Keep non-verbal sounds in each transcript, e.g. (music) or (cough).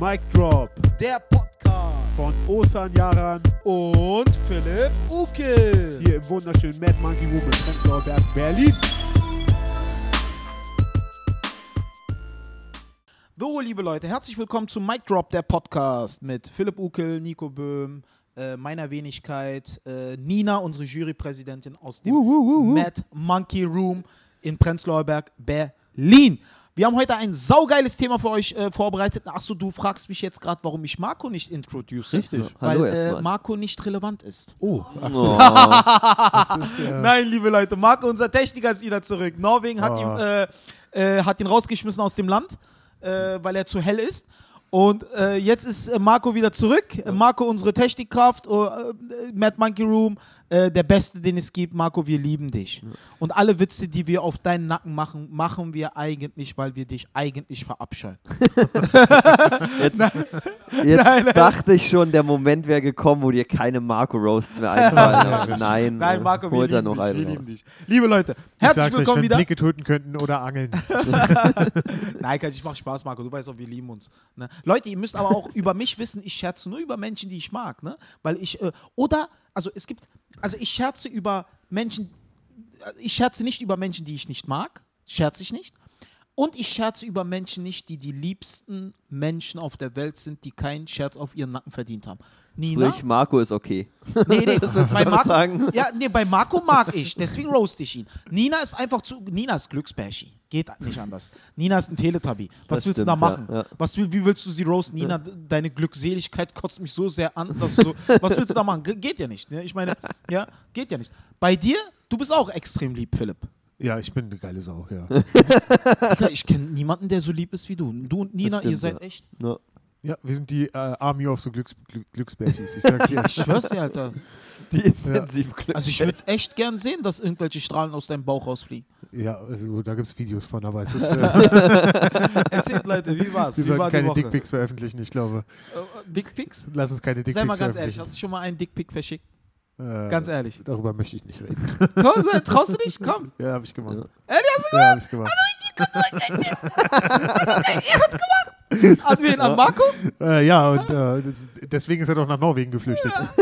Mic Drop der Podcast von Osan Yaran und Philipp Uke. hier im wunderschönen Mad Monkey Room in Prenzlauer Berg, Berlin. So, liebe Leute, herzlich willkommen zum Mic Drop, der Podcast mit Philipp Ukel, Nico Böhm, äh, meiner Wenigkeit, äh, Nina, unsere Jurypräsidentin aus dem Mad Monkey Room in Prenzlauer Berg, Berlin. Wir haben heute ein saugeiles Thema für euch äh, vorbereitet. Achso, du fragst mich jetzt gerade, warum ich Marco nicht introduce. Richtig. Weil Hallo äh. Marco nicht relevant ist. Oh, Oh, (laughs) ist ja. Nein, liebe Leute, Marco, unser Techniker, ist wieder zurück. Norwegen hat, Oh. ihn, äh, äh, hat ihn rausgeschmissen aus dem Land, äh, weil er zu hell ist. Und äh, jetzt ist Marco wieder zurück. Marco, unsere Technikkraft, äh, Mad Monkey Room, äh, der Beste, den es gibt. Marco, wir lieben dich. Und alle Witze, die wir auf deinen Nacken machen, machen wir eigentlich, weil wir dich eigentlich verabscheuen. (laughs) jetzt jetzt Nein, nein. dachte ich schon, der Moment wäre gekommen, wo dir keine Marco-Roasts mehr einfallen. (laughs) Nein, Nein, äh, Marco, wir lieben noch dich. Wir einen lieben dich. Liebe Leute, Ich herzlich euch, willkommen wenn wieder. Blicke töten könnten oder angeln. (laughs) Nein, ich mach Spaß, Marco. Du weißt auch, wir lieben uns. Ne? Leute, ihr müsst aber auch über mich wissen, ich scherze nur über Menschen, die ich mag. Ne? Weil ich, äh, oder, also es gibt, also ich scherze über Menschen, ich scherze nicht über Menschen, die ich nicht mag. Scherze ich nicht. Und ich scherze über Menschen nicht, die die liebsten Menschen auf der Welt sind, die keinen Scherz auf ihren Nacken verdient haben. Nina? Sprich, Marco ist okay. Nee, nee, (laughs) du bei Marco, sagen? ja, nee, bei Marco mag ich, deswegen roast ich ihn. Nina ist einfach zu, Nina ist Glücksbärchi. Geht nicht anders. Nina ist ein Teletubby. Was Das willst du da stimmt, machen? ja, ja. Was wie willst du sie roasten? Nina, deine Glückseligkeit kotzt mich so sehr an, dass du so, was willst du da machen? Ge- Geht ja nicht. Ne? Ich meine, ja, geht ja nicht. Bei dir, du bist auch extrem lieb, Philipp. Ja, ich bin eine geile Sau, ja. (laughs) Digga, ich kenne niemanden, der so lieb ist wie du. Du und Nina, stimmt, ihr seid ja. echt. Ja. Ja, wir sind die äh, Army of the Glücks Glück Glücksbärchis. Ich sag's dir. (laughs) Ich schwör's dir, Alter. Die intensiv Glück. Also ich würde echt gern sehen, dass irgendwelche Strahlen aus deinem Bauch rausfliegen. Ja, also da gibt's Videos von, aber es ist, (laughs) äh, Erzählt, Leute, wie war's? wir Wie sollten war die keine? Dickpics veröffentlichen, ich glaube. Äh, Dickpics? Lass uns keine Dickpics Sei mal ganz ehrlich, veröffentlichen. hast du schon mal einen Dickpic verschickt? Äh, Ganz ehrlich. Darüber möchte ich nicht reden. (laughs) Komm, sei- traust du dich? Komm. Ja, habe ich gemacht. Ehrlich, hast Ja, habe ich gemacht. An wen? An Marco? Äh, ja, und äh, das, deswegen ist er doch nach Norwegen geflüchtet. (laughs)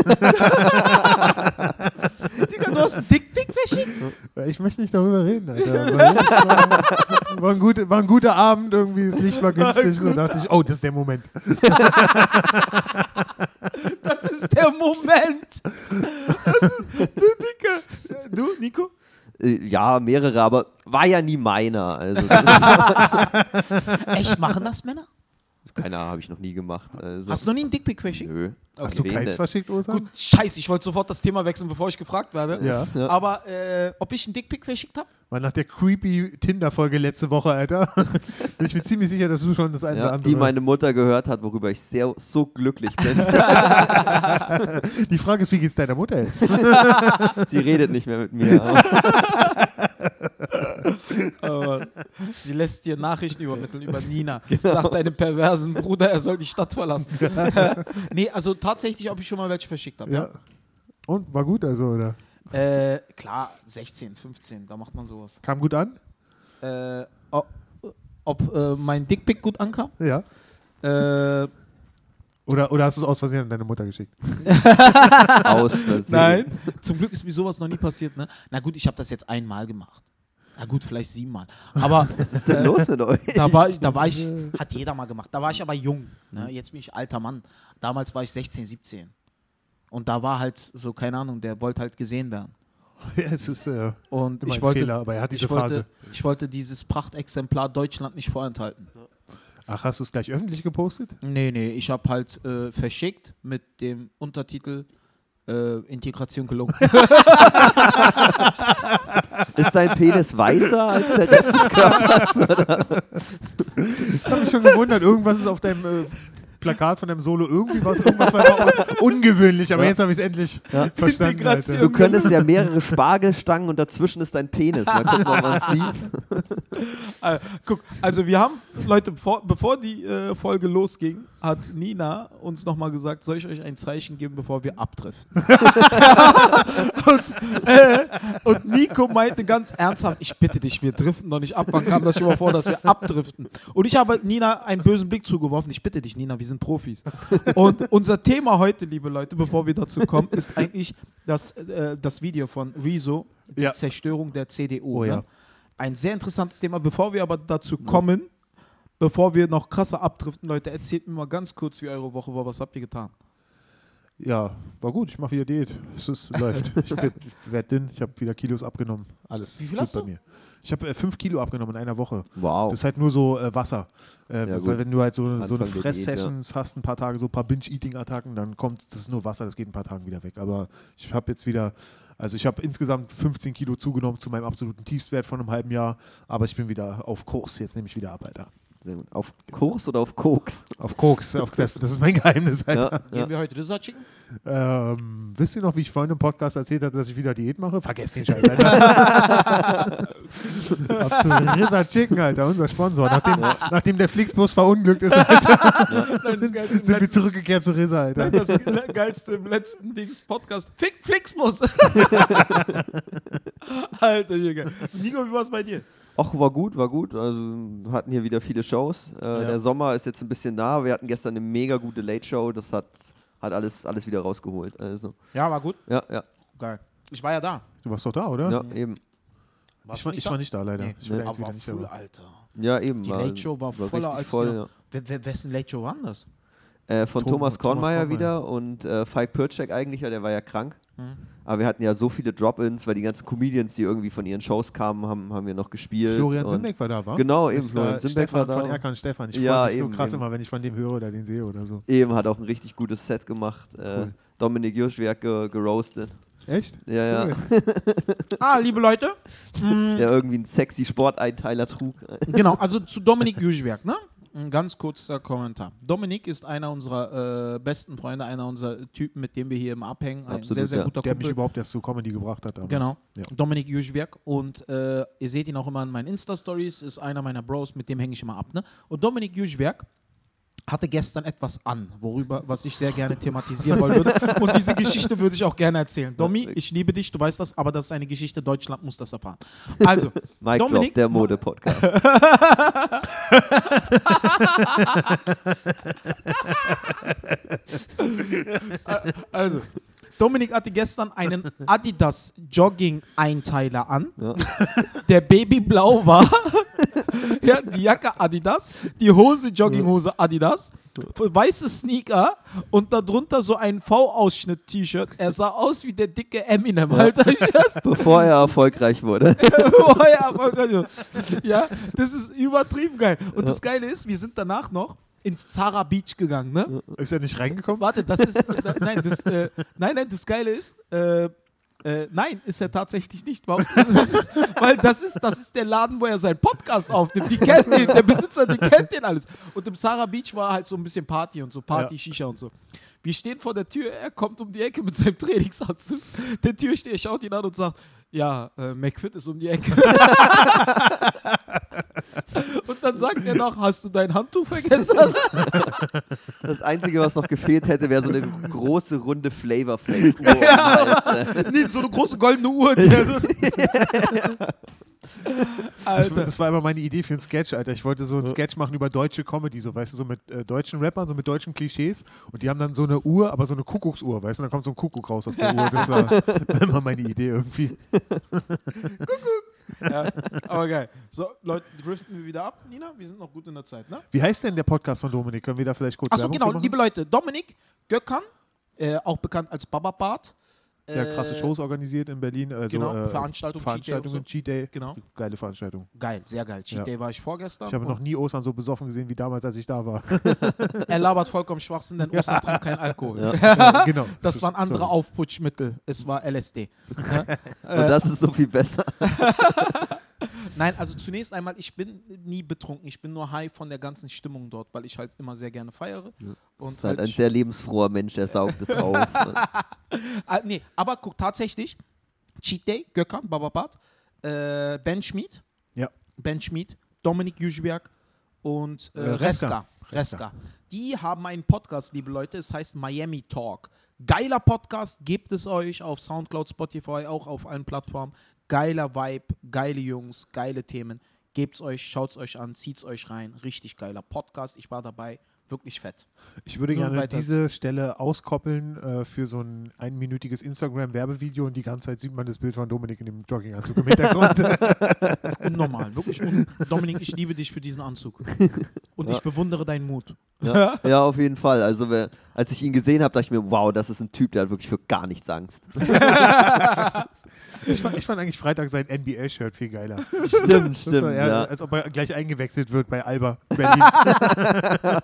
Digga, du hast einen Dickpic verschickt? Äh, Ich möchte nicht darüber reden, Alter. War, war, ein guter, war ein guter Abend, irgendwie das Licht war günstig. So dachte ich, oh, das ist der Moment. (laughs) Das ist der Moment. Das ist, du, Digga. Du, Nico? Äh, Ja, mehrere, aber war ja nie meiner. Also, (laughs) Echt, machen das Männer? Keine Ahnung, habe ich noch nie gemacht. Also, Hast du noch nie einen Dickpic verschickt? Nö. Hast du keins verschickt, Osa? Gut, scheiße, ich wollte sofort das Thema wechseln, bevor ich gefragt werde. Ja. Ja. Aber äh, ob ich einen Dickpic verschickt habe? Weil nach der creepy Tinder-Folge letzte Woche, Alter, (laughs) bin ich mir ziemlich sicher, dass du schon das eine oder Ja, andere. die meine Mutter gehört hat, worüber ich sehr so glücklich bin. (laughs) die Frage ist, wie geht's deiner Mutter jetzt? (laughs) Sie redet nicht mehr mit mir. (laughs) Aber sie lässt dir Nachrichten übermitteln über (laughs) Nina. Sagt deinem perversen Bruder, er soll die Stadt verlassen. (laughs) nee, also tatsächlich, ob ich schon mal welche verschickt habe. ja. Und war gut, also, oder? Ja? Äh, klar, 16, 15, da macht man sowas. Kam gut an? Äh, ob ob äh, mein Dickpick gut ankam? Ja. Äh, Oder, oder hast du es aus Versehen an deine Mutter geschickt? (laughs) Aus Versehen. nein, zum Glück ist mir sowas noch nie passiert. Ne? Na gut, ich habe das jetzt einmal gemacht. Na gut, vielleicht siebenmal. Aber (laughs) Was ist denn los mit euch? da war, da war ich, hat jeder mal gemacht. Da war ich aber jung. Ne? Jetzt bin ich alter Mann. Damals war ich 16, 17. Und da war halt so, keine Ahnung, der wollte halt gesehen werden. (laughs) ja, es ist äh, Und ich wollte, Fehler, aber er hat diese ich, wollte, Phase. ich wollte dieses Prachtexemplar Deutschland nicht vorenthalten. Ach, hast du es gleich öffentlich gepostet? Nee, nee, ich habe halt äh, verschickt mit dem Untertitel äh, Integration gelungen. (laughs) Ist dein Penis weißer als der Rest des Körpers? Ich habe mich schon gewundert, irgendwas ist auf deinem äh, Plakat von deinem Solo irgendwie was, irgendwas war un ungewöhnlich, aber Ja. jetzt habe ich es endlich Ja. verstanden. Alter. Du könntest ja mehrere Spargelstangen und dazwischen ist dein Penis. Mal gucken, ob man es sieht. (laughs) äh, guck, also wir haben, Leute, bevor, bevor die äh, Folge losging, hat Nina uns nochmal gesagt, soll ich euch ein Zeichen geben, bevor wir abdriften? (laughs) und, äh, und Nico meinte ganz ernsthaft, ich bitte dich, wir driften doch nicht ab. Wann kam das schon mal vor, dass wir abdriften? Und ich habe Nina einen bösen Blick zugeworfen. Ich bitte dich, Nina, wir sind Profis. Und unser Thema heute, liebe Leute, bevor wir dazu kommen, ist eigentlich das, äh, das Video von Rezo, die Ja. Zerstörung der CDU. Oh ja. ne? Ein sehr interessantes Thema. Bevor wir aber dazu kommen, bevor wir noch krasser abdriften, Leute, erzählt mir mal ganz kurz, wie eure Woche war. Was habt ihr getan? Ja, war gut. Ich mache wieder Diät. Es ist, läuft. (laughs) Ich werde werd dünn. Ich habe wieder Kilos abgenommen. Alles Wie viel gut hast bei du? mir. Ich habe äh, fünf Kilo abgenommen in einer Woche. Wow. Das ist halt nur so äh, Wasser. Äh, Ja, wenn du halt so, so eine Fress-Sessions hast, ein paar Tage, so ein paar Binge-Eating-Attacken, dann kommt, das ist nur Wasser, das geht in ein paar Tagen wieder weg. Aber ich habe jetzt wieder, also ich habe insgesamt 15 Kilo zugenommen zu meinem absoluten Tiefstwert von einem halben Jahr, aber ich bin wieder auf Kurs. Jetzt nehme ich wieder ab, Alter. Sehr gut. Auf Kurs oder auf Koks? Auf Koks, auf das, das ist mein Geheimnis, Alter. Ja, Gehen ja. wir heute Dessert schicken? Ähm, wisst ihr noch, wie ich vorhin im Podcast erzählt habe, dass ich wieder Diät mache? Vergesst den Scheiß, Alter. Zu Rizza Chicken, Alter, unser Sponsor. Nachdem, nachdem der Flixbus verunglückt ist, Alter, Nein, das Geilste sind wir zurückgekehrt zu Rizza, Alter. das Geilste im letzten Dings Podcast. Fick, Flixmus! (laughs) Alter, Junge. Nico, wie war es bei dir? Ach, war gut, war gut. Also wir hatten hier wieder viele Shows. Äh, Ja. Der Sommer ist jetzt ein bisschen nah. Wir hatten gestern eine mega gute Late Show. Das hat, hat alles, alles wieder rausgeholt. Also, Ja, war gut. ja, ja, Geil. Ich war ja da. Du warst doch da, oder? ja, eben. Warst Ich, du war, nicht ich da? war nicht da, leider. Nee. Ich will Nee. jetzt Aber wieder nicht voll, dabei. Alter. Ja, eben. Die war- Late Show war, voller richtig als voll. die- Ja. Wessen Late Show war das? Äh, von Tom- Thomas Thomas Kornmeier Kornmeier. wieder und äh, Falk Pircek eigentlich, ja, der war ja krank. Hm. Aber wir hatten ja so viele Drop-Ins, weil die ganzen Comedians, die irgendwie von ihren Shows kamen, haben, haben wir noch gespielt. Florian Simbeck war da, war? Genau, eben, Ist, Florian Simbeck Stefan war da. von Erkan Stefan. Ich Ja, freue mich eben, so krass eben. immer, wenn ich von dem höre oder den sehe oder so. Eben hat auch ein richtig gutes Set gemacht. Äh, Cool. Dominik Juschwerk ge geroastet. Echt? Ja, ja. Cool. (laughs) Ah, liebe Leute. Der irgendwie einen sexy Sporteinteiler trug. Genau, also zu Dominik Jüschwerk, ne? Ein ganz kurzer Kommentar. Dominik ist einer unserer äh, besten Freunde, einer unserer Typen, mit dem wir hier immer abhängen. Ein Absolut, sehr, sehr ja. guter Der mich überhaupt erst zu Comedy gebracht hat. Damals. Genau. Ja. Dominik Jüschwerk. Und äh, ihr seht ihn auch immer in meinen Insta-Stories, ist einer meiner Bros, mit dem hänge ich immer ab. Ne? Und Dominik Jüschwerk hatte gestern etwas an, worüber, was ich sehr gerne thematisieren wollen würde. Und diese Geschichte würde ich auch gerne erzählen. Domi, ich liebe dich, du weißt das, aber das ist eine Geschichte, Deutschland muss das erfahren. Also, (laughs) Mike Dominik- Drop, der Mode-Podcast. (laughs) Also, Dominik hatte gestern einen (laughs) Adidas Jogging-Einteiler an, Ja. der babyblau war. (laughs) ja, die Jacke Adidas, die Hose Jogginghose Adidas, weiße Sneaker und darunter so ein V-Ausschnitt-T-Shirt. Er sah aus wie der dicke Eminem, Alter. Bevor er erfolgreich wurde. (laughs) Oh ja, erfolgreich. ja, das ist übertrieben geil. Und das Geile ist, wir sind danach noch ins Zara Beach gegangen, ne? Ist er nicht reingekommen? Warte, das ist. (laughs) da- nein, das, äh, nein, nein, das Geile ist. Äh, äh, nein, ist er tatsächlich nicht. Warum? (laughs) Das ist, weil das ist, das ist der Laden, wo er seinen Podcast aufnimmt. Die kennt den, der Besitzer, der kennt den alles. Und im Sarah Beach war halt so ein bisschen Party und so, Party, Ja. Shisha und so. Wir stehen vor der Tür, er kommt um die Ecke mit seinem Trainingsanzug. Der Türsteher schaut ihn an und sagt, ja, äh, McFit ist um die Ecke. (laughs) und dann sagt er noch, hast du dein Handtuch vergessen? (laughs) Das Einzige, was noch gefehlt hätte, wäre so eine große, runde Flavor Flav. Uhr den Hals, (laughs) äh. nee, so eine große goldene Uhr. Die er so Das, das war immer meine Idee für einen Sketch, Alter. Ich wollte so einen Sketch machen über deutsche Comedy, so weißt du, so mit äh, deutschen Rappern, so mit deutschen Klischees. Und die haben dann so eine Uhr, aber so eine Kuckucksuhr, weißt du, dann kommt so ein Kuckuck raus aus der Uhr. Das war (laughs) (laughs) immer meine Idee irgendwie. Ja, aber geil. So, Leute, driften wir wieder ab, Nina. Wir sind noch gut in der Zeit, ne? Wie heißt denn der Podcast von Dominik? Können wir da vielleicht kurz Achso, genau, liebe Leute, Dominik Göckern, äh, auch bekannt als Baba Bart. Der hat krasse Äh, Shows organisiert in Berlin. Also, genau, äh, Veranstaltungen, Veranstaltungen, Cheat Day. Genau. Geile Veranstaltung. Geil, sehr geil. Cheat Ja. Day war ich vorgestern. Ich habe noch nie Ostern so besoffen gesehen wie damals, als ich da war. (laughs) er labert vollkommen Schwachsinn, denn (laughs) Ostern trinkt kein Alkohol. (laughs) genau. Das waren andere Sorry. Aufputschmittel. Es war LSD. Ja? Und das ist so viel besser. Nein, also zunächst einmal, ich bin nie betrunken. Ich bin nur high von der ganzen Stimmung dort, weil ich halt immer sehr gerne feiere. Und Ist halt ein sch- sehr lebensfroher Mensch, der saugt es auf. (laughs) Ah, nee, aber guck, tatsächlich, Cheat Day, Gökhan, Bababat, äh, Ben Schmid, Ja. Ben Schmid, Dominik Jüschberg und äh, Äh, Reska. Reska. Reska. Die haben einen Podcast, liebe Leute, es heißt Miami Talk. Geiler Podcast, gebt es euch auf Soundcloud, Spotify, auch auf allen Plattformen. Geiler Vibe, geile Jungs, geile Themen. Gebt's euch, schaut's euch an, zieht's euch rein. Richtig geiler Podcast. Ich war dabei. Wirklich fett. Ich würde Nur gerne diese Stelle auskoppeln äh, für so ein einminütiges Instagram-Werbevideo und die ganze Zeit sieht man das Bild von Dominik in dem Jogginganzug im Hintergrund. (laughs) Unnormal, wirklich. Un Dominik, ich liebe dich für diesen Anzug. Und ich bewundere deinen Mut. Ja, ja, auf jeden Fall. Also, wer, als ich ihn gesehen habe, dachte ich mir, wow, das ist ein Typ, der hat wirklich für gar nichts Angst. ich, fand, ich fand eigentlich Freitag sein NBA-Shirt viel geiler. Stimmt, Das war stimmt. eher, Ja. Als ob er gleich eingewechselt wird bei Alba Berlin. (laughs)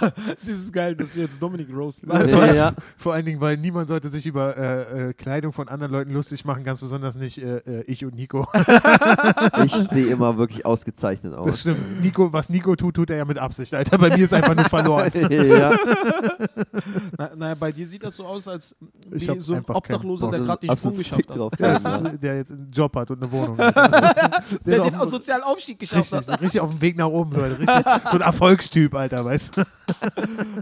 Das ist geil, dass wir jetzt Dominik roasten. Ja, ja. Vor allen Dingen, weil niemand sollte sich über äh, äh, Kleidung von anderen Leuten lustig machen, ganz besonders nicht äh, äh, ich und Nico. Ich sehe immer wirklich ausgezeichnet Das aus. stimmt. Nico, was Nico tut, tut er ja mit Absicht, Alter. Bei mir ist einfach nur verloren. (laughs) ja, Na, naja, bei dir sieht das so aus, als Ich wie so ein Obdachloser, der gerade den Sprung geschafft hat. drauf. Ja, das ist, der jetzt einen Job hat und eine Wohnung. (laughs) Der der den auf, aus sozialen Aufstieg geschafft richtig, hat. richtig auf dem Weg nach oben. So, richtig, so ein Erfolgstyp, Alter, weißt du?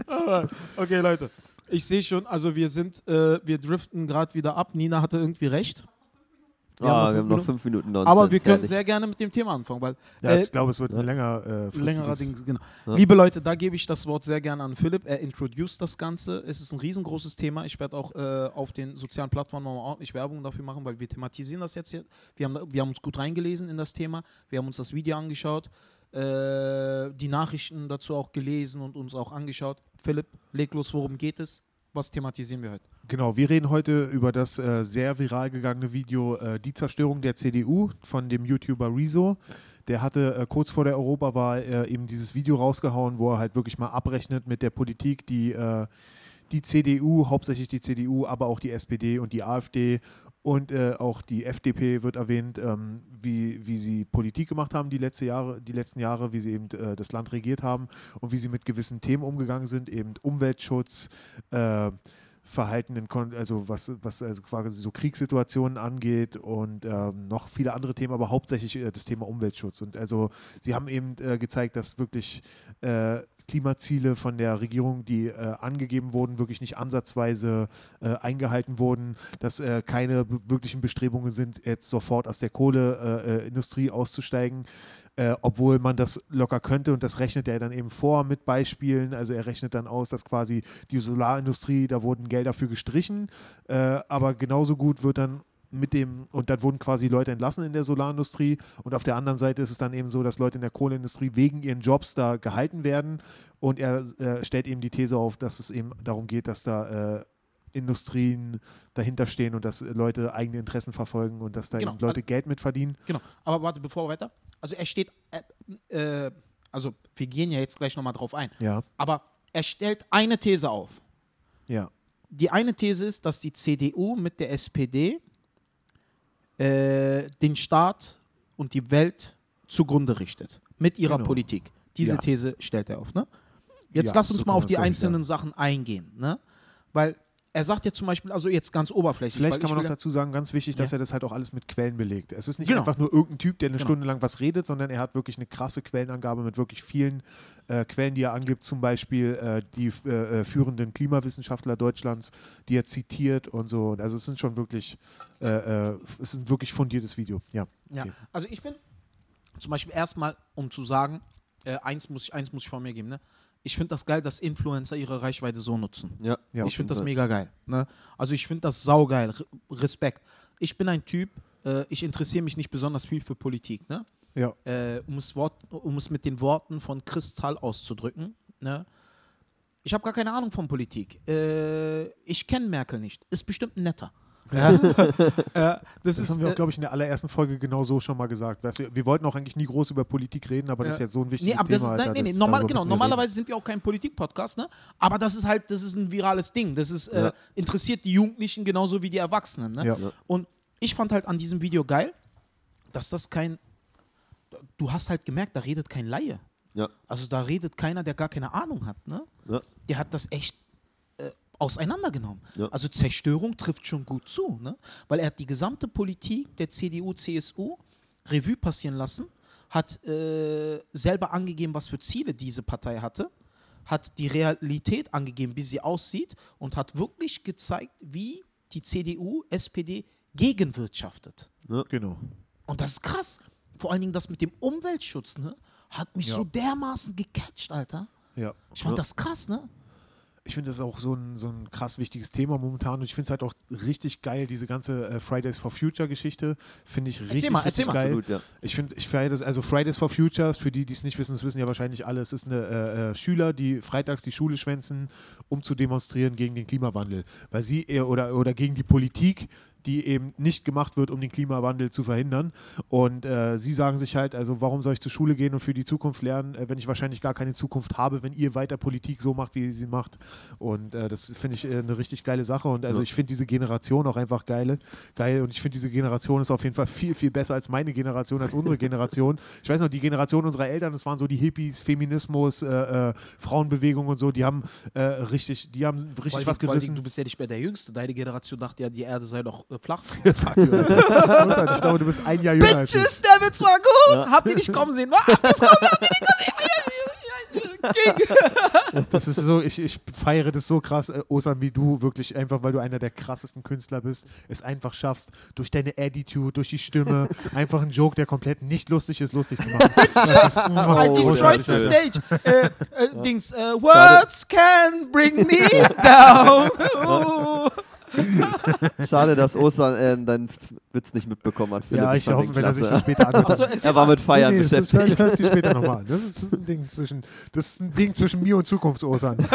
(laughs) Okay, Leute. Ich sehe schon, also wir sind, äh, wir driften gerade wieder ab. Nina hatte irgendwie recht. Wir Ah, haben wir haben noch fünf Minuten Nonsens. Aber wir können herrlich. sehr gerne mit dem Thema anfangen, weil Ja, äh, ich glaube, es wird ein länger äh, längerer Ding, genau. Ja. Liebe Leute, da gebe ich das Wort sehr gerne an Philipp. Er introduced das Ganze. Es ist ein riesengroßes Thema. Ich werde auch äh, auf den sozialen Plattformen mal ordentlich Werbung dafür machen, weil wir thematisieren das jetzt hier. Wir haben, wir haben uns gut reingelesen in das Thema. Wir haben uns das Video angeschaut, äh, die Nachrichten dazu auch gelesen und uns auch angeschaut. Philipp, leg los, worum geht es? Was thematisieren wir heute? Genau, wir reden heute über das äh, sehr viral gegangene Video äh, Die Zerstörung der CDU von dem YouTuber Rezo. Der hatte äh, kurz vor der Europawahl äh, eben dieses Video rausgehauen, wo er halt wirklich mal abrechnet mit der Politik, die äh, die CDU, hauptsächlich die CDU, aber auch die SPD und die AfD und äh, auch die FDP wird erwähnt, ähm, wie, wie sie Politik gemacht haben die, letzte Jahre, die letzten Jahre, wie sie eben äh, das Land regiert haben und wie sie mit gewissen Themen umgegangen sind, eben Umweltschutz, äh, Verhalten, in Kon also was, was also quasi so Kriegssituationen angeht und ähm, noch viele andere Themen, aber hauptsächlich äh, das Thema Umweltschutz. Und also sie haben eben äh, gezeigt, dass wirklich äh, Klimaziele von der Regierung, die äh, angegeben wurden, wirklich nicht ansatzweise äh, eingehalten wurden, dass äh, keine wirklichen Bestrebungen sind, jetzt sofort aus der Kohleindustrie äh, Industrie auszusteigen, äh, obwohl man das locker könnte und das rechnet er dann eben vor mit Beispielen. Also er rechnet dann aus, dass quasi die Solarindustrie, da wurden Gelder für gestrichen, äh, aber genauso gut wird dann mit dem, und dann wurden quasi Leute entlassen in der Solarindustrie und auf der anderen Seite ist es dann eben so, dass Leute in der Kohleindustrie wegen ihren Jobs da gehalten werden und er äh, stellt eben die These auf, dass es eben darum geht, dass da äh, Industrien dahinter stehen und dass Leute eigene Interessen verfolgen und dass da Genau, eben Leute Geld mit verdienen. Genau. Aber warte, bevor weiter. Also er steht, äh, äh, also wir gehen ja jetzt gleich nochmal drauf ein. Ja, Aber er stellt eine These auf. ja, Die eine These ist, dass die CDU mit der SPD äh, den Staat und die Welt zugrunde richtet. Mit ihrer Genau. Politik. Diese Ja. These stellt er auf. Ne? Jetzt Ja, lass uns mal auf die einzelnen Sachen eingehen. Ne? Weil er sagt ja zum Beispiel, also jetzt ganz oberflächlich. Vielleicht kann man noch dazu sagen, ganz wichtig, dass Ja. er das halt auch alles mit Quellen belegt. Es ist nicht Genau. einfach nur irgendein Typ, der eine Genau. Stunde lang was redet, sondern er hat wirklich eine krasse Quellenangabe mit wirklich vielen äh, Quellen, die er angibt. Zum Beispiel äh, die äh, äh, führenden Klimawissenschaftler Deutschlands, die er zitiert und so. Also es sind schon wirklich, äh, äh, es ist ein wirklich fundiertes Video. Ja. Ja, Okay. also ich bin zum Beispiel erstmal, um zu sagen, eins, muss ich, eins muss ich von mir geben, ne? Ich finde das geil, dass Influencer ihre Reichweite so nutzen. Ja, Ja, ich finde das mega geil. Ne? Also ich finde das saugeil. Re- Respekt. Ich bin ein Typ, äh, ich interessiere mich nicht besonders viel für Politik. Ne? Ja. Äh, um, es Wort, um es mit den Worten von Kristall auszudrücken. Ne? Ich habe gar keine Ahnung von Politik. Äh, ich kenne Merkel nicht. Ist bestimmt ein netter. Ja? (laughs) äh, das, Das, ist, haben wir auch, äh, glaube ich, in der allerersten Folge genau so schon mal gesagt. Weißt du, wir wollten auch eigentlich nie groß über Politik reden, aber das ist Ja. jetzt so ein wichtiges Nee, aber Thema. das ist, nein, Alter, nee, nee, das- normal, genau, wir normalerweise sind wir auch kein Politik-Podcast, ne? Aber das ist halt, das ist ein virales Ding. Das ist, äh, interessiert die Jugendlichen genauso wie die Erwachsenen, ne? Und ich fand halt an diesem Video geil, dass das kein, du hast halt gemerkt, da redet kein Laie. Ja. Also da redet keiner, der gar keine Ahnung hat, ne? Ja. Der hat das echt auseinandergenommen. Ja. Also Zerstörung trifft schon gut zu, ne? Weil er hat die gesamte Politik der CDU, CSU Revue passieren lassen, hat äh, selber angegeben, was für Ziele diese Partei hatte, hat die Realität angegeben, wie sie aussieht und hat wirklich gezeigt, wie die CDU, SPD gegenwirtschaftet. Genau. Und das ist krass. Vor allen Dingen das mit dem Umweltschutz, ne? Hat mich Ja. so dermaßen gecatcht, Alter. Ja. Ich fand das krass, ne? Ich finde das auch so ein, so ein krass wichtiges Thema momentan und ich finde es halt auch richtig geil, diese ganze äh, Fridays for Future Geschichte. Finde ich richtig, mal, richtig erzähl mal. geil. Absolut, ja. Ich finde, ich feiere das, also Fridays for Futures, für die, die es nicht wissen, das wissen ja wahrscheinlich alle, es ist eine äh, äh, Schüler, die freitags die Schule schwänzen, um zu demonstrieren gegen den Klimawandel. Weil sie eher oder, oder gegen die Politik, die eben nicht gemacht wird, um den Klimawandel zu verhindern. Und äh, sie sagen sich halt, also warum soll ich zur Schule gehen und für die Zukunft lernen, äh, wenn ich wahrscheinlich gar keine Zukunft habe, wenn ihr weiter Politik so macht, wie ihr sie macht. Und äh, das finde ich äh, eine richtig geile Sache. Und also ich finde diese Generation auch einfach geil. geil. Und ich finde, diese Generation ist auf jeden Fall viel, viel besser als meine Generation, als unsere (laughs) Generation. Ich weiß noch, die Generation unserer Eltern, das waren so die Hippies, Feminismus, äh, äh, Frauenbewegung und so, die haben richtig, die haben richtig was gerissen. Du bist ja nicht mehr der Jüngste. Deine Generation dachte ja, die Erde sei doch äh, flach. (laughs) Fuck you, Alter. Muss halt, ich glaube, du bist ein Jahr jünger. Bitches, der Witz war gut. Habt ihr nicht kommen sehen? Was? Habt ihr kommen sehen? Habt ihr nicht kommen sehen? Ging. (laughs) Das ist so, ich, ich feiere das so krass, äh, Osan, wie du wirklich einfach, weil du einer der krassesten Künstler bist, es einfach schaffst, durch deine Attitude, durch die Stimme, (laughs) einfach einen Joke, der komplett nicht lustig ist, lustig zu machen. Ist, I destroyed the stage. Äh, äh, Dings, äh, words can bring me down. Oh. (laughs) Schade, dass Ostern äh, deinen Witz nicht mitbekommen hat. Philipp. ja, ich hoffe, wenn er sich das später anhört. Erzähl Er war mit Feiern Nee, das, das, beschäftigt. das hörst du später nochmal an. Das ist ein Ding zwischen, das ist ein Ding zwischen mir und Zukunftsosan. (laughs)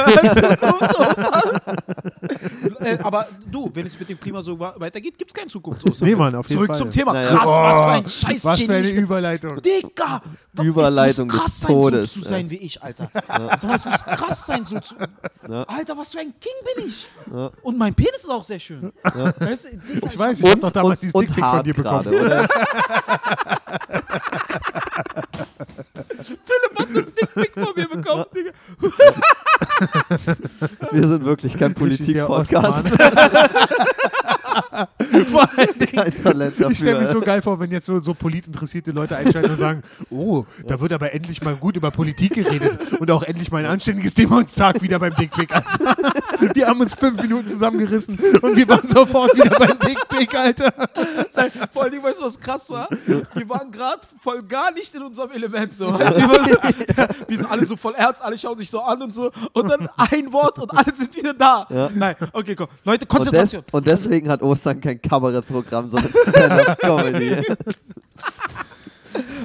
äh, aber du, wenn es mit dem Klima so weitergeht, gibt es keinen Zukunftsoster. Nee, Mann, auf jeden Zurück Fall. zum Thema. Naja. Krass, was für ein Oh, scheiß Was für eine. Überleitung. Digga! was- Überleitung es muss des krass sein, Todes, so zu ja. sein wie ich, Alter. Sag mal, es muss krass sein, so zu. Ja. Alter, was für ein King bin ich. Ja. Und mein Penis ist auch sehr schön. Weißt du, Digga, Ich weiß, ich habe Und, doch damals und, dieses Dickpick von dir bekommen. gerade, oder? (laughs) Dick von mir bekommen, Digga. Wir sind wirklich kein Politik-Podcast. (laughs) (laughs) Vor allen Dingen, Ich stelle dafür. so geil vor, wenn jetzt so, so politinteressierte Leute einschalten und sagen, oh, da wird aber endlich mal gut über Politik geredet und auch endlich mal ein anständiges Demonstag wieder beim Dickpick. Alter. Wir haben uns fünf Minuten zusammengerissen und wir waren sofort wieder beim Dickpick, Alter. Nein, vor allem, weißt du, was krass war? Wir waren gerade voll gar nicht in unserem Element so. Du, wir, waren, wir sind alle so voll ernst, alle schauen sich so an und so. Und dann ein Wort und alle sind wieder da. Ja. Nein, okay, komm. Leute, Und, des, Konzentration. und deswegen hat Ostern kein Kabarettprogramm, sondern Stand-Up-Comedy. (laughs)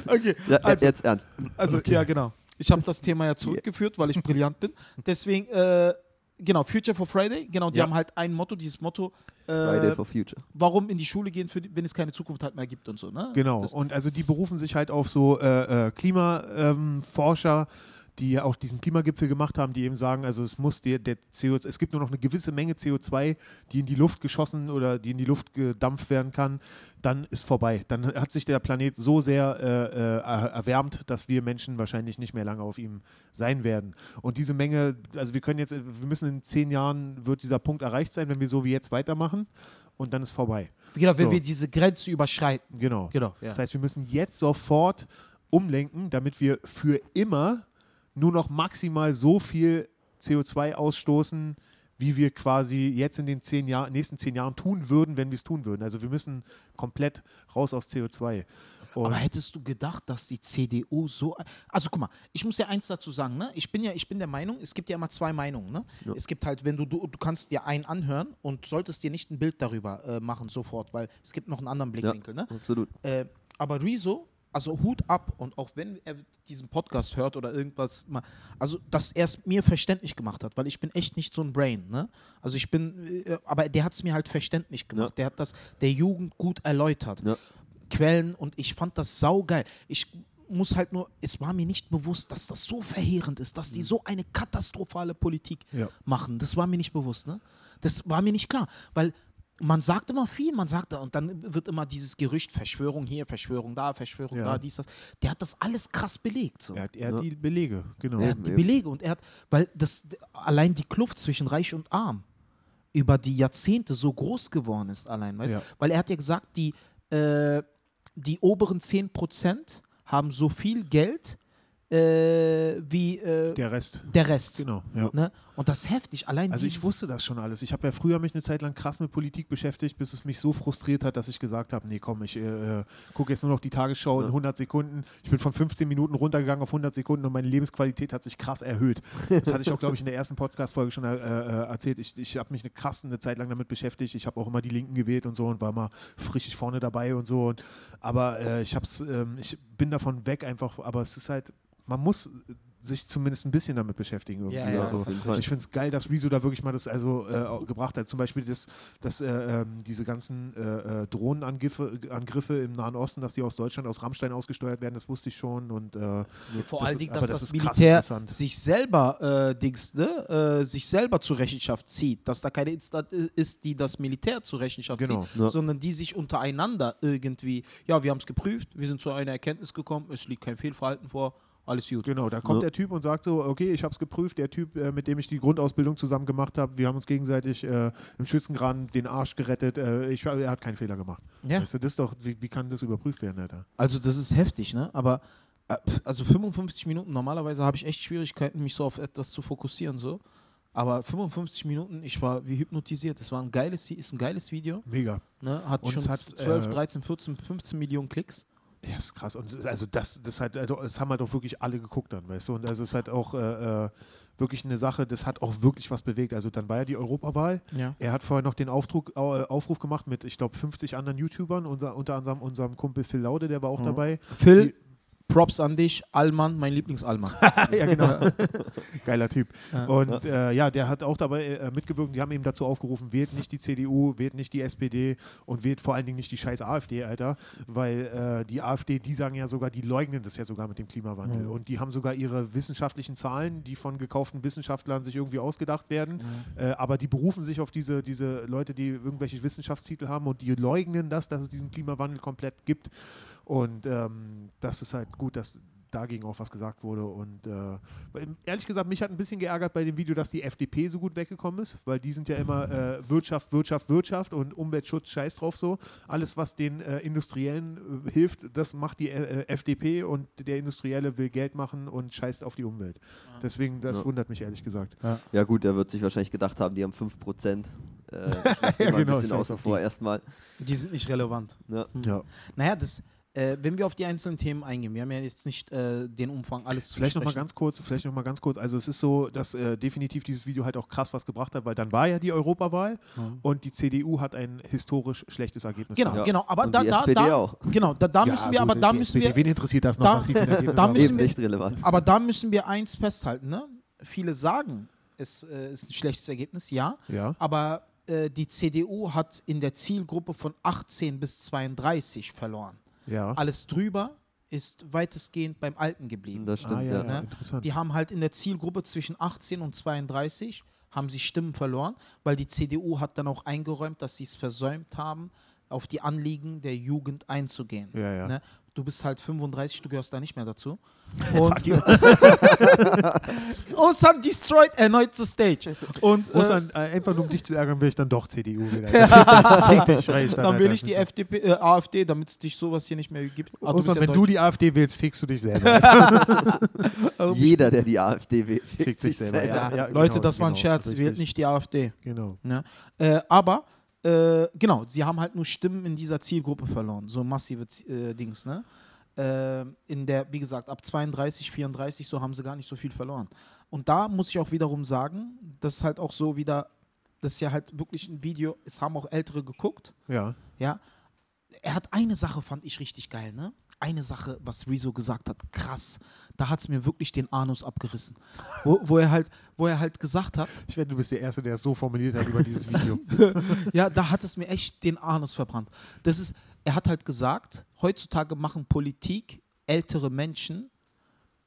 Okay, Ja, also, jetzt ernst. also ja, genau. Ich habe das Thema ja zurückgeführt, weil ich brillant bin. Deswegen, äh, genau, Future for Friday. Genau, die Ja. haben halt ein Motto, dieses Motto, äh, Friday for Future. warum in die Schule gehen, für die, wenn es keine Zukunft halt mehr gibt und so. Ne? Genau, Das, und also die berufen sich halt auf so äh, äh, Klimaforscher, die ja auch diesen Klimagipfel gemacht haben, die eben sagen, also es muss der, der CO, es gibt nur noch eine gewisse Menge CO2, die in die Luft geschossen oder die in die Luft gedampft werden kann, dann ist vorbei. Dann hat sich der Planet so sehr äh, äh, er- erwärmt, dass wir Menschen wahrscheinlich nicht mehr lange auf ihm sein werden. Und diese Menge, also wir können jetzt, wir müssen in zehn Jahren wird dieser Punkt erreicht sein, wenn wir so wie jetzt weitermachen und dann ist vorbei. genau, wenn so. wir diese Grenze überschreiten. Genau. Genau, ja. Das heißt, wir müssen jetzt sofort umlenken, damit wir für immer nur noch maximal so viel CO2 ausstoßen, wie wir quasi jetzt in den zehn Jahr, nächsten zehn Jahren tun würden, wenn wir es tun würden. Also wir müssen komplett raus aus CO2. Und Aber hättest du gedacht, dass die CDU so. Also guck mal, ich muss ja eins dazu sagen, ne? Ich bin ja, ich bin der Meinung, es gibt ja immer zwei Meinungen, ne? Es gibt halt, wenn du, du, du kannst dir einen anhören und solltest dir nicht ein Bild darüber äh, machen sofort, weil es gibt noch einen anderen Ja, Blickwinkel, ne? absolut. Äh, aber Rezo, also Hut ab und auch wenn er diesen Podcast hört oder irgendwas mal, also dass er es mir verständlich gemacht hat, weil ich bin echt nicht so ein Brain, ne? Also ich bin, äh, aber der hat es mir halt verständlich gemacht. Ja. Der hat das der Jugend gut erläutert. Ja. Quellen und ich fand das saugeil. Ich muss halt nur, es war mir nicht bewusst, dass das so verheerend ist, dass die so eine katastrophale Politik Ja. machen. Das war mir nicht bewusst, ne? Das war mir nicht klar, weil man sagt immer viel, man sagt da und dann wird immer dieses Gerücht Verschwörung hier, Verschwörung da, Verschwörung Ja. da, dies das. Der hat das alles krass belegt. So. er hat eher Ja. die Belege, genau. Er Eben, hat die eben. Belege und er hat, weil das allein die Kluft zwischen Reich und Arm über die Jahrzehnte so groß geworden ist, allein, weißt Ja. Weil er hat ja gesagt, die, äh, die oberen 10% haben so viel Geld äh, wie äh, Der Rest. der Rest. Genau, ja. Ne? Und das ist heftig. Allein Also ich wusste das schon alles. Ich habe ja früher mich eine Zeit lang krass mit Politik beschäftigt, bis es mich so frustriert hat, dass ich gesagt habe, nee komm, ich äh, gucke jetzt nur noch die Tagesschau in 100 Sekunden. Ich bin von 15 Minuten runtergegangen auf 100 Sekunden und meine Lebensqualität hat sich krass erhöht. Das hatte ich auch, glaube ich, in der ersten Podcast-Folge schon äh, äh, erzählt. Ich, ich habe mich eine krass eine Zeit lang damit beschäftigt. Ich habe auch immer die Linken gewählt und so und war immer frisch vorne dabei und so. Und, aber äh, ich, hab's, ähm, ich bin davon weg einfach, aber es ist halt, man muss sich zumindest ein bisschen damit beschäftigen irgendwie. Ja, ja, also, ich finde es geil, dass Rezo da wirklich mal das also äh, gebracht hat. Zum Beispiel das, dass äh, ähm, diese ganzen äh, äh, Drohnenangriffe Angriffe im Nahen Osten, dass die aus Deutschland, aus Rammstein ausgesteuert werden, das wusste ich schon. Und, äh, Vor das- allen Dingen, dass das das, Militär sich selber äh, Dings, ne, äh, sich selber zur Rechenschaft zieht, dass da keine Instanz ist, die das Militär zur Rechenschaft Genau. zieht, Ja. sondern die sich untereinander irgendwie, ja, wir haben es geprüft, wir sind zu einer Erkenntnis gekommen, es liegt kein Fehlverhalten vor, alles gut. Genau, da kommt Ja. der Typ und sagt so, okay, ich habe es geprüft, der Typ, äh, mit dem ich die Grundausbildung zusammen gemacht habe, wir haben uns gegenseitig äh, im Schützengraben den Arsch gerettet, äh, ich, er hat keinen Fehler gemacht. Ja. Weißt du, das doch, wie, wie kann das überprüft werden, Alter? Also das ist heftig, ne? Aber äh, also 55 Minuten, normalerweise habe ich echt Schwierigkeiten, mich so auf etwas zu fokussieren, so. Aber 55 Minuten, ich war wie hypnotisiert. Es war ein geiles, ist ein geiles Video. Mega. Ne? Hat Und schon hat, 12, äh, 13, 14, 15 Millionen Klicks. Ja, ist krass. Und also das, das halt, das haben halt auch wirklich alle geguckt dann, weißt du? Und also es ist halt auch äh, äh, wirklich eine Sache, das hat auch wirklich was bewegt. Also dann war ja die Europawahl. Ja. Er hat vorher noch den Aufdruck, äh, Aufruf gemacht mit, ich glaube, 50 anderen YouTubern, unser, unter anderem unserem Kumpel Phil Laude, der war auch Mhm. dabei. Phil, Props an dich. Allmann, mein Lieblingsalmann. (laughs) ja, genau. Geiler Typ. Und äh, ja, der hat auch dabei äh, mitgewirkt. Die haben ihm dazu aufgerufen, wählt nicht die CDU, wählt nicht die SPD und wählt vor allen Dingen nicht die scheiß AfD, Alter. Weil äh, die AfD, die sagen ja sogar, die leugnen das ja sogar mit dem Klimawandel. Mhm. Und die haben sogar ihre wissenschaftlichen Zahlen, die von gekauften Wissenschaftlern sich irgendwie ausgedacht werden. Äh, aber die berufen sich auf diese, diese Leute, die irgendwelche Wissenschaftstitel haben und die leugnen das, dass es diesen Klimawandel komplett gibt. Und ähm, das ist halt gut, dass dagegen auch was gesagt wurde. Und äh, ehrlich gesagt, mich hat ein bisschen geärgert bei dem Video, dass die FDP so gut weggekommen ist, weil die sind ja immer äh, Wirtschaft, Wirtschaft, Wirtschaft und Umweltschutz, scheiß drauf so. Alles, was den äh, Industriellen äh, hilft, das macht die äh, FDP und der Industrielle will Geld machen und scheißt auf die Umwelt. Deswegen, das Ja. wundert mich ehrlich gesagt. Ja gut, der wird sich wahrscheinlich gedacht haben, die haben 5%. Äh, (laughs) lasse Ja, mal ein genau, bisschen außen auf vor die. erstmal. Die sind nicht relevant. Ja. Ja. Naja, das, äh, wenn wir auf die einzelnen Themen eingehen, wir haben ja jetzt nicht äh, den Umfang alles zu Vielleicht noch mal besprechen. ganz kurz, vielleicht noch mal ganz kurz. Also es ist so, dass äh, definitiv dieses Video halt auch krass was gebracht hat, weil dann war ja die Europawahl Mhm. und die CDU hat ein historisch schlechtes Ergebnis Genau, gehabt. Ja. genau. Aber Und da, die da, SPD da, auch. genau, da, da Ja, müssen wir, gut, aber da die müssen SPD, wir, Wen interessiert das noch, da- was die da müssen wir- nicht relevant. aber da müssen wir eins festhalten, ne? Viele sagen, es äh, ist ein schlechtes Ergebnis, ja. Ja. Aber äh, die CDU hat in der Zielgruppe von 18 bis 32 verloren. Ja. Alles drüber ist weitestgehend beim Alten geblieben. Das stimmt, ah, ja, ja. ja. Ne? interessant. Die haben halt in der Zielgruppe zwischen 18 und 32 haben sie Stimmen verloren, weil die CDU hat dann auch eingeräumt, dass sie es versäumt haben, auf die Anliegen der Jugend einzugehen. Ja, ja. Ne? Du bist halt 35, du gehörst da nicht mehr dazu. (laughs) Und (laughs) Osan destroyed erneut the stage. Und äh, Ostern, äh, einfach nur um dich zu ärgern, will ich dann doch CDU. (laughs) Fick dich, dann, dann will ich die FDP, äh, AfD, damit es dich sowas hier nicht mehr gibt. Ah, du bist Ostern, ja wenn Deutsch. du die AfD wählst, fickst du dich selber. Äh, Jeder, der die AfD wählt, Fickt sich selber, ja, ja, Leute, genau, das war ein genau, Scherz, richtig. wählt nicht die AfD. Genau. Ne? Äh, aber, äh, genau, sie haben halt nur Stimmen in dieser Zielgruppe verloren. So massive äh, Dings, ne? Äh, in der, wie gesagt, ab 32, 34, so haben sie gar nicht so viel verloren. Und da muss ich auch wiederum sagen, das ist halt auch so wieder, das ist ja halt wirklich ein Video, es haben auch Ältere geguckt, Ja. ja. Er hat eine Sache, fand ich richtig geil, ne? Eine Sache, was Rezo gesagt hat, krass. Da hat es mir wirklich den Anus abgerissen. Wo, wo, er halt, wo er halt gesagt hat, Ich werde, du bist der Erste, der es so formuliert hat über dieses Video. (laughs) ja, da hat es mir echt den Anus verbrannt. Das ist, er hat halt gesagt, heutzutage machen Politik ältere Menschen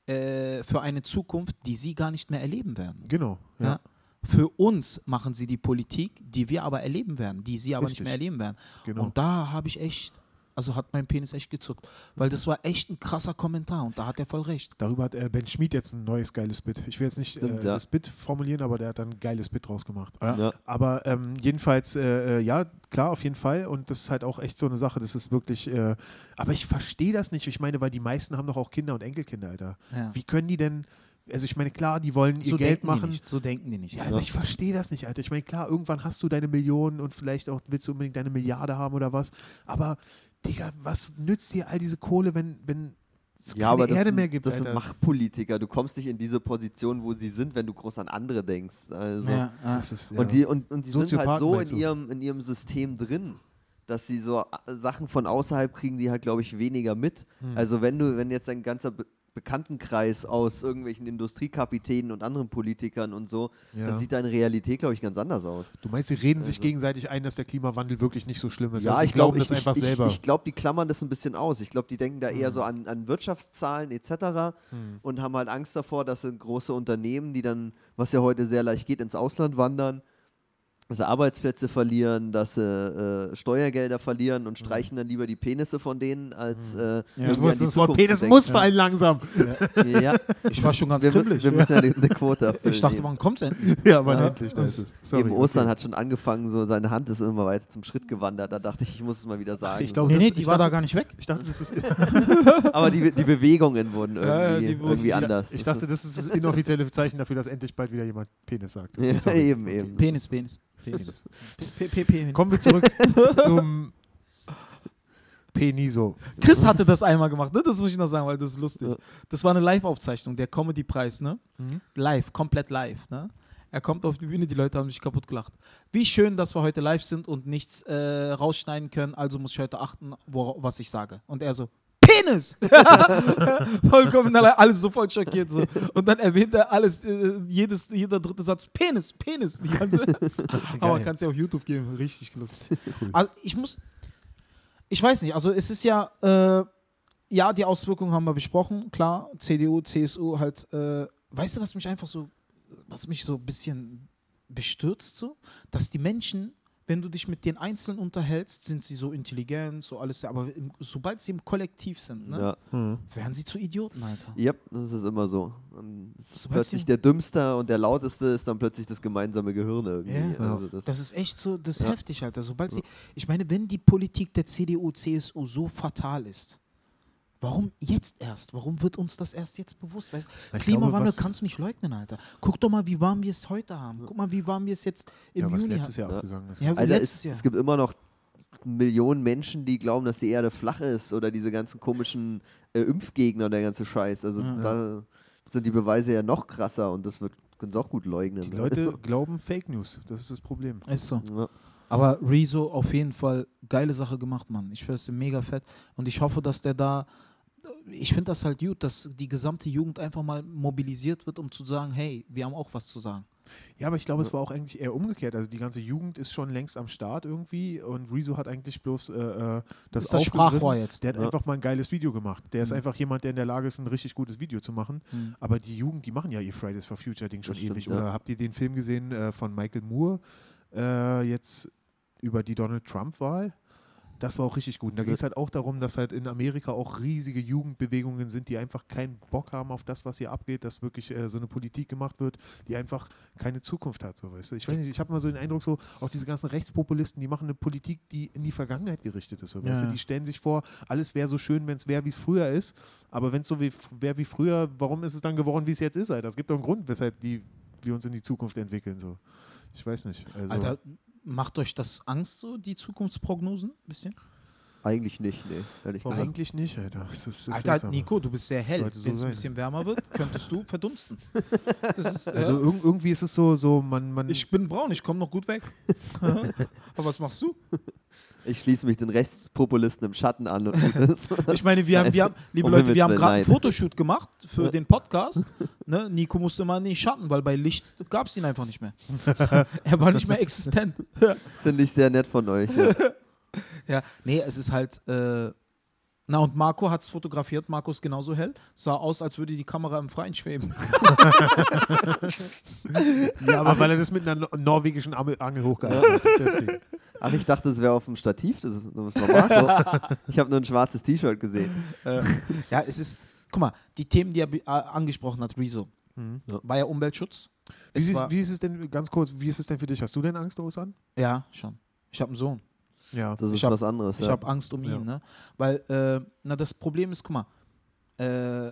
äh, für eine Zukunft, die sie gar nicht mehr erleben werden. genau. Ja. Ja. Für uns machen sie die Politik, die wir aber erleben werden, die sie aber Richtig. nicht mehr erleben werden. Genau. Und da habe ich echt, also hat mein Penis echt gezuckt. Weil das war echt ein krasser Kommentar und da hat er voll recht. Darüber hat äh, Ben Schmid jetzt ein neues geiles Bit. Ich will jetzt nicht Stimmt, äh, ja. das Bit formulieren, aber der hat dann ein geiles Bit draus gemacht. Ja. Aber ähm, jedenfalls, äh, äh, ja, klar, auf jeden Fall. Und das ist halt auch echt so eine Sache. Das ist wirklich. Äh, aber ich verstehe das nicht. Ich meine, weil die meisten haben doch auch Kinder und Enkelkinder, Alter. Ja. Wie können die denn. Also, ich meine, klar, die wollen ihr so Geld machen. Nicht. So denken die nicht. Ja, aber ich verstehe das nicht, Alter. Ich meine, klar, irgendwann hast du deine Millionen und vielleicht auch willst du unbedingt deine Milliarde haben oder was. Aber, Digga, was nützt dir all diese Kohle, wenn, wenn es keine Ja, aber das, Erde sind, mehr gibt, das sind Alter? Machtpolitiker. Du kommst nicht in diese Position, wo sie sind, wenn du groß an andere denkst. Also. Ja. Das ist, ja. Und die, und, und die sind halt so in ihrem, in ihrem System drin, dass sie so äh, Sachen von außerhalb kriegen, die halt, glaube ich, weniger mit. Hm. Also wenn du, wenn jetzt dein ganzer Bekanntenkreis aus irgendwelchen Industriekapitänen und anderen Politikern und so, Ja. dann sieht deine Realität, glaube ich, ganz anders aus. Du meinst, sie reden sich Also- gegenseitig ein, dass der Klimawandel wirklich nicht so schlimm ist? Ja, also sie ich glaube glauben das ich, einfach ich, selber. Hm. Ich, ich glaube, die klammern das ein bisschen aus. Ich glaube, die denken da eher so an, an Wirtschaftszahlen etc. und haben halt Angst davor, dass sind große Unternehmen, die dann, was ja heute sehr leicht geht, ins Ausland wandern, dass sie Arbeitsplätze verlieren, dass sie äh, Steuergelder verlieren und streichen dann lieber die Penisse von denen, als äh, Ja. ich muss das Wort Penis muss fallen langsam. Ja, Ich war schon ganz wir, kribbelig. wir müssen ja eine, eine Quote erfüllen. Ich dachte, wann kommt's endlich? Ja, aber Ja. endlich, da ist es. Sorry, Eben Ostern okay. hat schon angefangen, so seine Hand ist immer weiter zum Schritt gewandert. Da dachte ich, ich muss es mal wieder sagen. ich glaube, Nee, das- nee, ich die war dachte- da gar nicht weg. Ich dachte, das ist, (laughs) Aber die, die Bewegungen wurden irgendwie, Ja, ja, die wurden- irgendwie ich anders. ich dachte, das ist das inoffizielle Zeichen dafür, dass endlich bald wieder jemand Penis sagt. (laughs) Ja, eben, eben. Penis, Penis. Penis. P, P, P. Kommen wir zurück (laughs) zum Peniso. Chris hatte das einmal gemacht, ne? Das muss ich noch sagen, weil das ist lustig. Das war eine Live-Aufzeichnung, der Comedy-Preis, ne? Mhm. Live, komplett live, ne? Er kommt auf die Bühne, die Leute haben sich kaputt gelacht. Wie schön, dass wir heute live sind und nichts äh, rausschneiden können, also muss ich heute achten, wo, was ich sage. Und er so, Penis! (laughs) Vollkommen alle, alles so voll schockiert. So. Und dann erwähnt er alles, äh, jedes, jeder dritte Satz, Penis, Penis. Die ganze (laughs) Aber man kann es ja auf YouTube geben, richtig lustig. (laughs) Also ich muss, ich weiß nicht, also es ist ja, äh, ja, die Auswirkungen haben wir besprochen, klar, CDU, CSU halt, äh, weißt du, was mich einfach so, was mich so ein bisschen bestürzt so, dass die Menschen, wenn du dich mit den Einzelnen unterhältst, sind sie so intelligent, so alles, aber im, sobald sie im Kollektiv sind, ne, Ja. werden sie zu Idioten, Alter. Yep, das ist immer so. Ist plötzlich der Dümmste und der Lauteste ist dann plötzlich das gemeinsame Gehirn irgendwie. Ja. Also das, Das ist echt so, das ist Ja. heftig, Alter. Sobald sie, ich meine, wenn die Politik der CDU, CSU so fatal ist, warum jetzt erst? Warum wird uns das erst jetzt bewusst? Weißt, Klimawandel glaube, kannst du nicht leugnen, Alter. Guck doch mal, wie warm wir es heute haben. Guck mal, wie warm wir es jetzt im Ja, was Juni letztes haben. Jahr abgegangen ist. Ja, Alter, letztes es, Jahr. es gibt immer noch Millionen Menschen, die glauben, dass die Erde flach ist oder diese ganzen komischen äh, Impfgegner und der ganze Scheiß. Also Ja. da sind die Beweise ja noch krasser und das wird, können sie auch gut leugnen. Die Leute (laughs) glauben Fake News. Das ist das Problem. Ist so. Ja. Aber Rezo auf jeden Fall geile Sache gemacht, Mann. Ich finde es mega fett. Und ich hoffe, dass der da. Ich finde das halt gut, dass die gesamte Jugend einfach mal mobilisiert wird, um zu sagen, hey, wir haben auch was zu sagen. Ja, aber ich glaube, es war auch eigentlich eher umgekehrt. Also die ganze Jugend ist schon längst am Start irgendwie und Rezo hat eigentlich bloß äh, äh, das, ist das. Sprachrohr jetzt. Der hat Ja. einfach mal ein geiles Video gemacht. Der ist Mhm. einfach jemand, der in der Lage ist, ein richtig gutes Video zu machen. Mhm. Aber die Jugend, die machen ja ihr Fridays for Future Ding schon Das stimmt, ewig. ja. Oder habt ihr den Film gesehen äh, von Michael Moore äh, jetzt über die Donald Trump-Wahl? Das war auch richtig gut. Und da ging es halt auch darum, dass halt in Amerika auch riesige Jugendbewegungen sind, die einfach keinen Bock haben auf das, was hier abgeht, dass wirklich äh, so eine Politik gemacht wird, die einfach keine Zukunft hat. So, weißt du? Ich weiß nicht, ich habe mal so den Eindruck, so auch diese ganzen Rechtspopulisten, die machen eine Politik, die in die Vergangenheit gerichtet ist. So, weißt Ja. du? Die stellen sich vor, alles wäre so schön, wenn es wäre, wie es früher ist. Aber wenn es so wäre wie früher, warum ist es dann geworden, wie es jetzt ist? Alter? Es gibt doch einen Grund, weshalb die, wir uns in die Zukunft entwickeln. So. Ich weiß nicht. Also, Alter, macht euch das Angst, so die Zukunftsprognosen? Bisschen? Eigentlich nicht, nee, ehrlich Warum? gesagt. eigentlich nicht, Alter. Das ist, das Alter, seltsam. Nico, du bist sehr hell. so Wenn es ein bisschen wärmer wird, (laughs) könntest du verdunsten. Das ist, Also ja. irg irgendwie ist es so, so man, man Ich bin braun, ich komme noch gut weg. (laughs) Aber was machst du? Ich schließe mich den Rechtspopulisten im Schatten an. (laughs) Ich meine, wir haben, wir haben (laughs) liebe Um Leute, wir haben gerade einen. Fotoshoot gemacht für den Podcast. Ne? Nico musste mal in den Schatten, weil bei Licht gab es ihn einfach nicht mehr. (laughs) er war nicht mehr existent. Finde ich sehr nett von euch. Ja. Ja, nee, es ist halt. Äh, na, und Marco hat es fotografiert. Marco ist genauso hell. Sah aus, als würde die Kamera im Freien schweben. (laughs) ja, aber weil er das mit einer no- norwegischen Angel, hochgehalten hat. Deswegen. Ach, ich dachte, es wäre auf dem Stativ. Das ist, das war Marco. (laughs) Ich habe nur ein schwarzes T-Shirt gesehen. Äh, ja, es ist, guck mal, die Themen, die er äh, angesprochen hat, Rezo, Mhm. war ja Umweltschutz. Wie, Es ist, war, wie ist es denn, ganz kurz, wie ist es denn für dich? Hast du denn Angst, Osan? ja, schon. Ich habe einen Sohn. Ja. Das ist hab- was anderes. Ich ja. habe Angst um ihn, Ja. ne? Weil, äh, na, das Problem ist, guck mal, äh,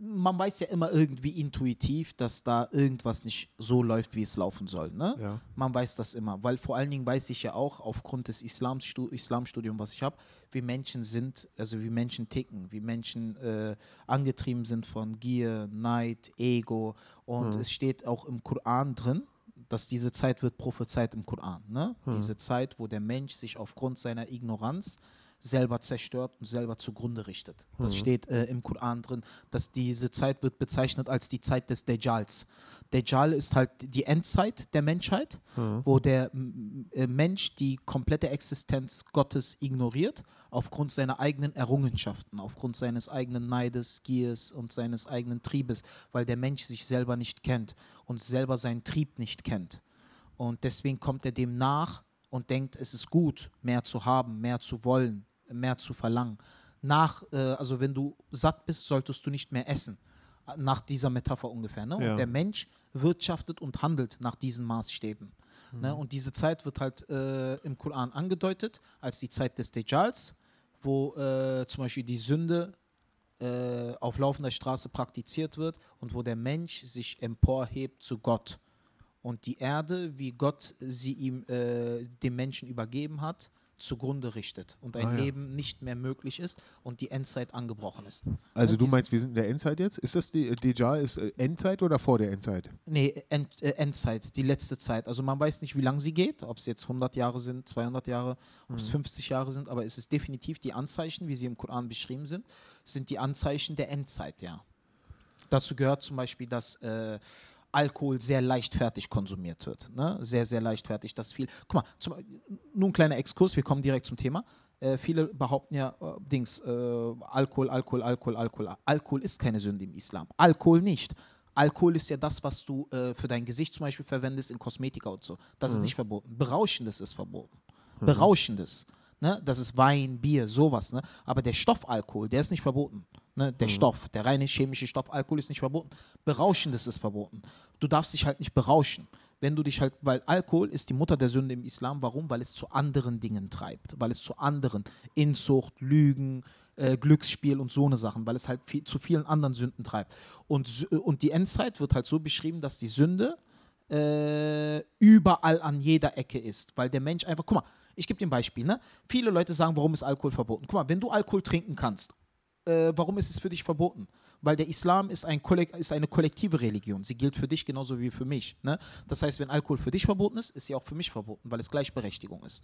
man weiß ja immer irgendwie intuitiv, dass da irgendwas nicht so läuft, wie es laufen soll, ne? ja. Man weiß das immer, weil vor allen Dingen weiß ich ja auch aufgrund des Islamstu Islamstudiums, was ich habe, wie Menschen sind, also wie Menschen ticken, wie Menschen äh, angetrieben sind von Gier, Neid, Ego. Und Mhm. es steht auch im Koran drin, dass diese Zeit wird prophezeit im Koran. Ne? Mhm. Diese Zeit, wo der Mensch sich aufgrund seiner Ignoranz selber zerstört und selber zugrunde richtet. Das Mhm. steht äh, im Koran drin, dass diese Zeit wird bezeichnet als die Zeit des Dajjals. Dajjal ist halt die Endzeit der Menschheit, Mhm. wo der äh, Mensch die komplette Existenz Gottes ignoriert, aufgrund seiner eigenen Errungenschaften, aufgrund seines eigenen Neides, Giers und seines eigenen Triebes, weil der Mensch sich selber nicht kennt und selber seinen Trieb nicht kennt. Und deswegen kommt er dem nach und denkt, es ist gut, mehr zu haben, mehr zu wollen, mehr zu verlangen. Nach, äh, also wenn du satt bist, solltest du nicht mehr essen. Nach dieser Metapher ungefähr. Ne? Ja. Und der Mensch wirtschaftet und handelt nach diesen Maßstäben. Ne? Und diese Zeit wird halt äh, im Koran angedeutet als die Zeit des Dajjals, wo äh, zum Beispiel die Sünde äh, auf laufender Straße praktiziert wird und wo der Mensch sich emporhebt zu Gott. Und die Erde, wie Gott sie ihm, äh, dem Menschen übergeben hat, zugrunde richtet und ein Ah, ja. Leben nicht mehr möglich ist und die Endzeit angebrochen ist. Also Und du meinst, wir sind in der Endzeit jetzt? Ist das die Dejal ist äh, Endzeit oder vor der Endzeit? Nee, End, äh, Endzeit, die letzte Zeit. Also man weiß nicht, wie lange sie geht, ob es jetzt 100 Jahre sind, 200 Jahre, ob Mhm. es 50 Jahre sind, aber es ist definitiv die Anzeichen, wie sie im Koran beschrieben sind, sind die Anzeichen der Endzeit, ja. Dazu gehört zum Beispiel, dass äh, Alkohol sehr leichtfertig konsumiert wird. Ne? Sehr, sehr leichtfertig. Das viel. Guck mal, zum, nur ein kleiner Exkurs, wir kommen direkt zum Thema. Äh, viele behaupten ja, äh, Dings, äh, Alkohol, Alkohol, Alkohol, Alkohol. Alkohol ist keine Sünde im Islam. Alkohol nicht. Alkohol ist ja das, was du äh, für dein Gesicht zum Beispiel verwendest in Kosmetika und so. Das ist nicht verboten. Berauschendes ist verboten. Berauschendes. Ne? Das ist Wein, Bier, sowas. Ne? Aber der Stoffalkohol, der ist nicht verboten. Ne? Der Stoff, der reine chemische Stoffalkohol ist nicht verboten. Berauschendes ist verboten. Du darfst dich halt nicht berauschen. Wenn du dich halt, weil Alkohol ist die Mutter der Sünde im Islam. Warum? Weil es zu anderen Dingen treibt. Weil es zu anderen Inzucht, Lügen, äh, Glücksspiel und so eine Sachen, weil es halt viel, zu vielen anderen Sünden treibt. Und, und die Endzeit wird halt so beschrieben, dass die Sünde äh, überall an jeder Ecke ist, weil der Mensch einfach, guck mal, ich gebe dir ein Beispiel, ne? Viele Leute sagen, warum ist Alkohol verboten? Guck mal, wenn du Alkohol trinken kannst, äh, warum ist es für dich verboten? Weil der Islam ist, ein Kollek ist eine kollektive Religion. Sie gilt für dich genauso wie für mich. Ne? Das heißt, wenn Alkohol für dich verboten ist, ist sie auch für mich verboten, weil es Gleichberechtigung ist.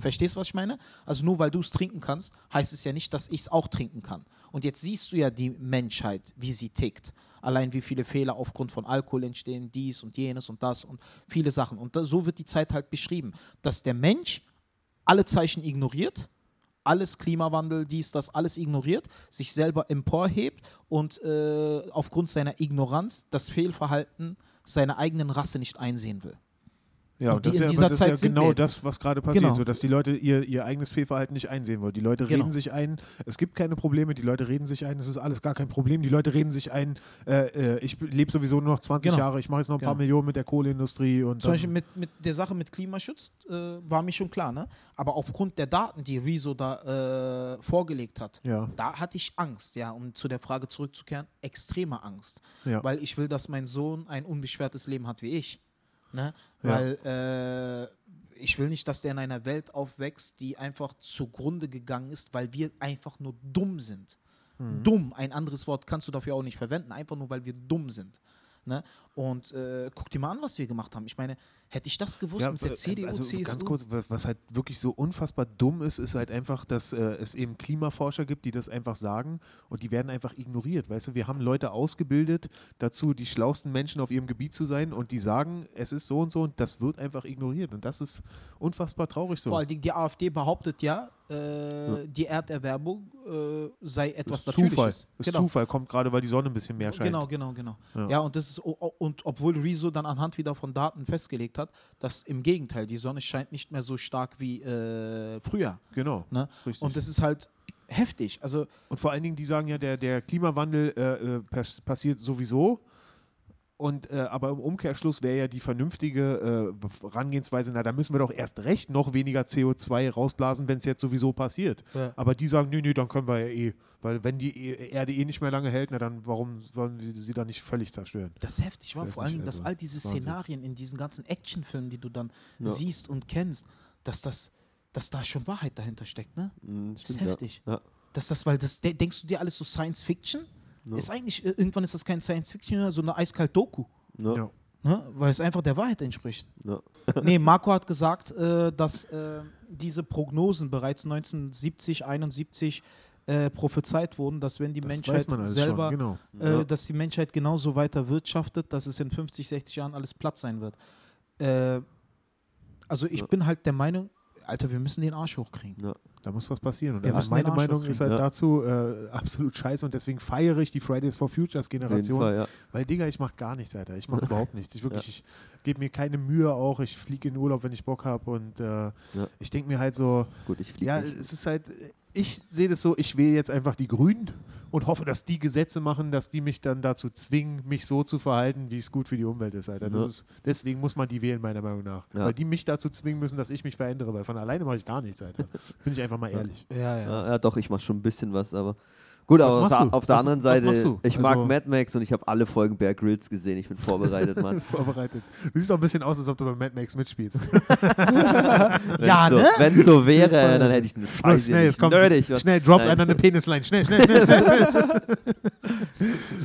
Verstehst du, was ich meine? Also nur weil du es trinken kannst, heißt es ja nicht, dass ich es auch trinken kann. Und jetzt siehst du ja die Menschheit, wie sie tickt. Allein wie viele Fehler aufgrund von Alkohol entstehen, dies und jenes und das und viele Sachen. Und da, so wird die Zeit halt beschrieben, dass der Mensch alle Zeichen ignoriert, alles Klimawandel, dies, das, alles ignoriert, sich selber emporhebt und äh, aufgrund seiner Ignoranz das Fehlverhalten seiner eigenen Rasse nicht einsehen will. Ja, Und und das ist ja, dieser das ist ja Zeit sind wir genau das, was gerade passiert, Genau. so dass die Leute ihr, ihr eigenes Fehlverhalten nicht einsehen wollen. Die Leute Genau. reden sich ein, es gibt keine Probleme, die Leute reden sich ein, es ist alles gar kein Problem. Die Leute reden sich ein, äh, äh, ich lebe sowieso nur noch 20 Genau. Jahre, ich mache jetzt noch ein paar Genau. Millionen mit der Kohleindustrie und Zum Beispiel mit, mit der Sache mit Klimaschutz äh, war mir schon klar, ne? Aber aufgrund der Daten, die Rezo da äh, vorgelegt hat, Ja. da hatte ich Angst, ja, um zu der Frage zurückzukehren, extreme Angst. Ja. Weil ich will, dass mein Sohn ein unbeschwertes Leben hat wie ich. Ne? Ja. Weil äh, ich will nicht, dass der in einer Welt aufwächst, die einfach zugrunde gegangen ist, weil wir einfach nur dumm sind. Mhm. Dumm, ein anderes Wort kannst du dafür auch nicht verwenden, einfach nur, weil wir dumm sind. Ne? Und äh, guck dir mal an, was wir gemacht haben. Ich meine, hätte ich das gewusst Ja, mit der äh, CDU, also CSU? ganz kurz, was, was halt wirklich so unfassbar dumm ist, ist halt einfach, dass äh, es eben Klimaforscher gibt, die das einfach sagen und die werden einfach ignoriert. Weißt du, wir haben Leute ausgebildet dazu, die schlauesten Menschen auf ihrem Gebiet zu sein und die sagen, es ist so und so und das wird einfach ignoriert und das ist unfassbar traurig so. Vor allem die, die AfD behauptet ja, äh, die Erderwärmung äh, sei etwas ist Zufall. Ist Genau. Zufall, kommt gerade, weil die Sonne ein bisschen mehr scheint. Genau, genau, genau. Ja. Ja, und das ist und obwohl Rezo dann anhand wieder von Daten festgelegt hat, dass im Gegenteil die Sonne scheint nicht mehr so stark wie äh, früher. Genau. Ne? Richtig. Und das ist halt heftig. Also Und vor allen Dingen, die sagen ja, der, der Klimawandel äh, äh, pass passiert sowieso. Und, äh, aber im Umkehrschluss wäre ja die vernünftige äh, Herangehensweise, na, da müssen wir doch erst recht noch weniger CO2 rausblasen, wenn es jetzt sowieso passiert. Ja. Aber die sagen, nö, nö, dann können wir ja eh. Weil wenn die E- Erde eh nicht mehr lange hält, na dann warum sollen wir sie dann nicht völlig zerstören? das ist heftig war vor Dingen, dass also, all diese Wahnsinn. Szenarien in diesen ganzen Actionfilmen, die du dann Ja. siehst und kennst, dass das, dass da schon Wahrheit dahinter steckt, ne? Mhm, Das ist stimmt, ja. heftig. Ja. Dass das, weil das, de- denkst du dir alles so Science Fiction? Ist eigentlich, äh, irgendwann ist das kein Science Fiction, sondern so eine eiskalt Doku. Ja. Ja. Ne? Weil es einfach der Wahrheit entspricht. Ja. (laughs) nee, Marco hat gesagt, äh, dass äh, diese Prognosen bereits 1970, 71 äh, prophezeit wurden, dass wenn die Das Menschheit selber, schon, genau. äh, Ja. dass die Menschheit genauso weiter wirtschaftet, dass es in 50, 60 Jahren alles platt sein wird. Äh, also ich Ja. bin halt der Meinung, Alter, wir müssen den Arsch hochkriegen. Ja. Da muss was passieren. Und also meine Meinung ist halt Ja. dazu äh, absolut scheiße und deswegen feiere ich die Fridays for Futures Generation. Fall, ja. Weil, Digga, ich mach gar nichts, Alter. Ich mach (laughs) überhaupt nichts. Ich wirklich, ich gebe mir keine Mühe auch. Ich fliege in Urlaub, wenn ich Bock habe. Und äh, ich denke mir halt so, Gut, ich fliege ja, nicht. es ist halt, ich sehe das so, ich wähle jetzt einfach die Grünen und hoffe, dass die Gesetze machen, dass die mich dann dazu zwingen, mich so zu verhalten, wie es gut für die Umwelt ist, Alter. Das Ja. ist, deswegen muss man die wählen, meiner Meinung nach. Ja. Weil die mich dazu zwingen müssen, dass ich mich verändere, weil von alleine mache ich gar nichts, Alter. (laughs) Bin ich einfach mal ehrlich. Ja, Ja, ja, doch, ich mache schon ein bisschen was, aber. Gut, Was aber auf, du? auf der Was- anderen Seite, du? ich Also- mag Mad Max und ich habe alle Folgen Bear Grylls gesehen. Ich bin vorbereitet, Du (laughs) Mann. bist vorbereitet. Du siehst auch ein bisschen aus, als ob du bei Mad Max mitspielst. (laughs) (laughs) Ja, so, ne? Wenn es so wäre, dann hätte ich eine Los, Scheiße. schnell, jetzt kommt. nerdig. Schnell, drop Nein. einer eine Penisline. Schnell, schnell, schnell, schnell.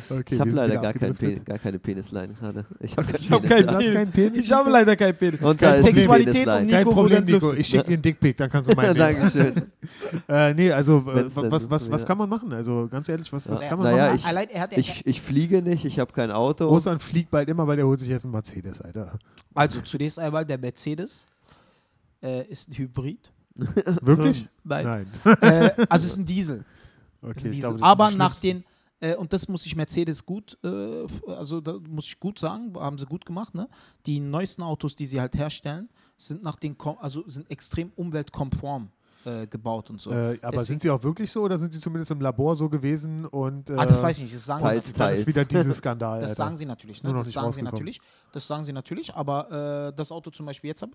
okay, Ich habe leider gar, kein abgedriftet. Pe gar keine Penisline gerade. Ich habe keinen hast Penis. keinen Penis? Ich habe leider keinen Penis. Und da Keine ist Sexualität Penisline. und Kein Nico Problem, wurde Nico. Ich schicke dir einen Dickpick, dann kannst du meinen. Dankeschön. Äh, nee, also äh, was, kann man machen? Also ganz ehrlich, was, was Ja. kann man Naja, machen? ich- Allein, er hat ja, Ich, ich fliege nicht, ich habe kein Auto. Osan fliegt bald immer, weil der holt sich jetzt einen Mercedes, Alter. also zunächst einmal der Mercedes äh, ist ein Hybrid. (laughs) Wirklich? (laughs) Nein. Nein. äh, also es ist ein Diesel. Okay, Ist ein ich Diesel. glaube, Aber nach den äh, und das muss ich Mercedes gut, äh, also da muss ich gut sagen, haben sie gut gemacht, ne? Die neuesten Autos, die sie halt herstellen, sind nach den, Kom- also sind extrem umweltkonform äh, gebaut und so. Äh, aber Deswegen- sind sie auch wirklich so oder sind sie zumindest im Labor so gewesen und äh, ah, das weiß ich nicht, das sagen teils, sie dann natürlich. ist wieder dieses Skandal. (laughs) Das Alter. sagen sie natürlich, ne? Das sagen sie natürlich. Das sagen sie natürlich, aber äh, das Auto zum Beispiel jetzt,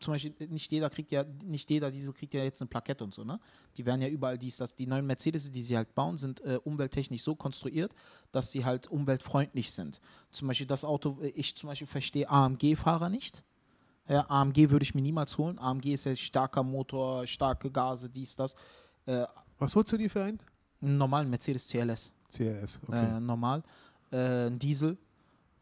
zum Beispiel nicht jeder kriegt ja, nicht jeder Diesel kriegt ja jetzt eine Plakette und so, ne? Die werden ja überall dies, das. Die neuen Mercedes, die sie halt bauen, sind äh, umwelttechnisch so konstruiert, dass sie halt umweltfreundlich sind. Zum Beispiel das Auto, äh, ich zum Beispiel verstehe AMG-Fahrer nicht. Ja, AMG würde ich mir niemals holen. AMG ist ja starker Motor, starke Gase, dies, das. Äh, Was holst du dir für einen? einen normalen Mercedes CLS CRS. Okay. äh, normal, äh, ein Diesel.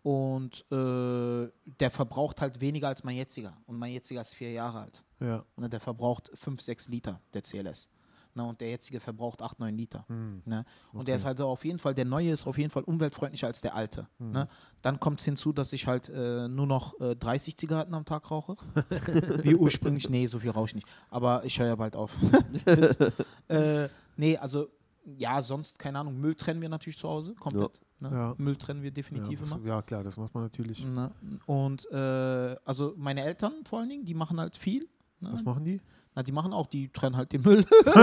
Und äh, der verbraucht halt weniger als mein jetziger. Und mein jetziger ist vier Jahre alt. ja. Ne, der verbraucht 5, 6 Liter, der CLS. Ne, und der jetzige verbraucht 8, 9 Liter. Hm. Ne? Und der ist halt auf jeden Fall, der neue ist auf jeden Fall umweltfreundlicher als der alte. Hm. Ne? Dann kommt es hinzu, dass ich halt äh, nur noch äh, 30 Zigaretten am Tag rauche. (laughs) Wie ursprünglich, nee, so viel rauche ich nicht. Aber ich höre ja bald auf. (laughs) Äh, nee, also ja, sonst, keine Ahnung, Müll trennen wir natürlich zu Hause, komplett. Ne? Ja. Müll trennen wir Ja, definitiv das, immer. ja, klar, das macht man natürlich. Ne? Und äh, also meine Eltern vor allen Dingen, die machen halt viel. Ne? Was machen die? Na, die machen auch, die trennen halt den Müll. (laughs)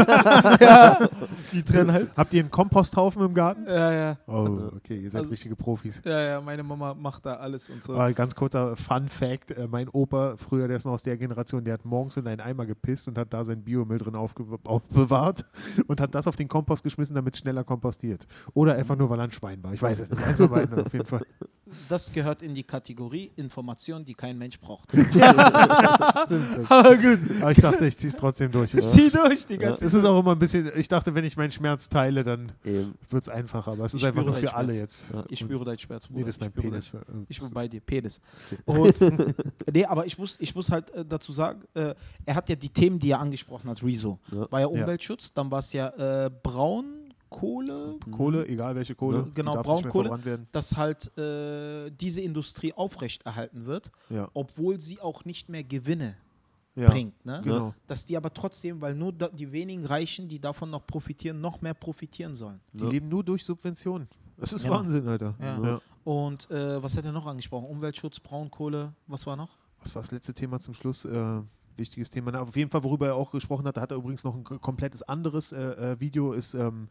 ja, die trennen halt. Habt ihr einen Komposthaufen im Garten? Ja, ja. Oh, okay, ihr seid Also- richtige Profis. Ja, ja, meine Mama macht da alles und so. Aber ganz kurzer Fun Fact: äh, Mein Opa, früher, der ist noch aus der Generation, der hat morgens in einen Eimer gepisst und hat da sein Biomüll drin aufbewahrt (laughs) und hat das auf den Kompost geschmissen, damit es schneller kompostiert. Oder einfach nur, weil er ein Schwein war. Ich weiß es nicht. Eins von beiden auf jeden Fall. Das gehört in die Kategorie Informationen, die kein Mensch braucht. (laughs) Aber gut. Aber ich dachte, ich ziehe es trotzdem durch. Ja. Zieh durch die ganze Es ist auch immer ein bisschen, ich dachte, wenn ich meinen Schmerz teile, dann wird es einfacher. Aber es ist Ich einfach nur für alle jetzt. Ja. Ich spüre deinen Schmerz, Bruder. Nee, das ist mein ich Penis. deinen- Ich bin bei dir, Penis. Und, nee, aber ich muss, ich muss halt äh, dazu sagen, äh, er hat ja die Themen, die er angesprochen hat, Rezo. Ja. War ja Umweltschutz, dann war es ja äh, Braunkohle, Kohle, egal welche Kohle, die Genau, Braunkohle. dass halt äh, diese Industrie aufrechterhalten wird, Ja. obwohl sie auch nicht mehr Gewinne Ja, bringt. Ne? genau. Dass die aber trotzdem, weil nur die wenigen Reichen, die davon noch profitieren, noch mehr profitieren sollen. Die Ja. leben nur durch Subventionen. Das ist Ja. Wahnsinn, Alter. Ja. Und äh, was hat er noch angesprochen? Umweltschutz, Braunkohle, was war noch? Was war das letzte Thema zum Schluss? Äh, wichtiges Thema. Na, auf jeden Fall, worüber er auch gesprochen hat, da hat er übrigens noch ein komplettes anderes äh, äh, Video, ist ähm,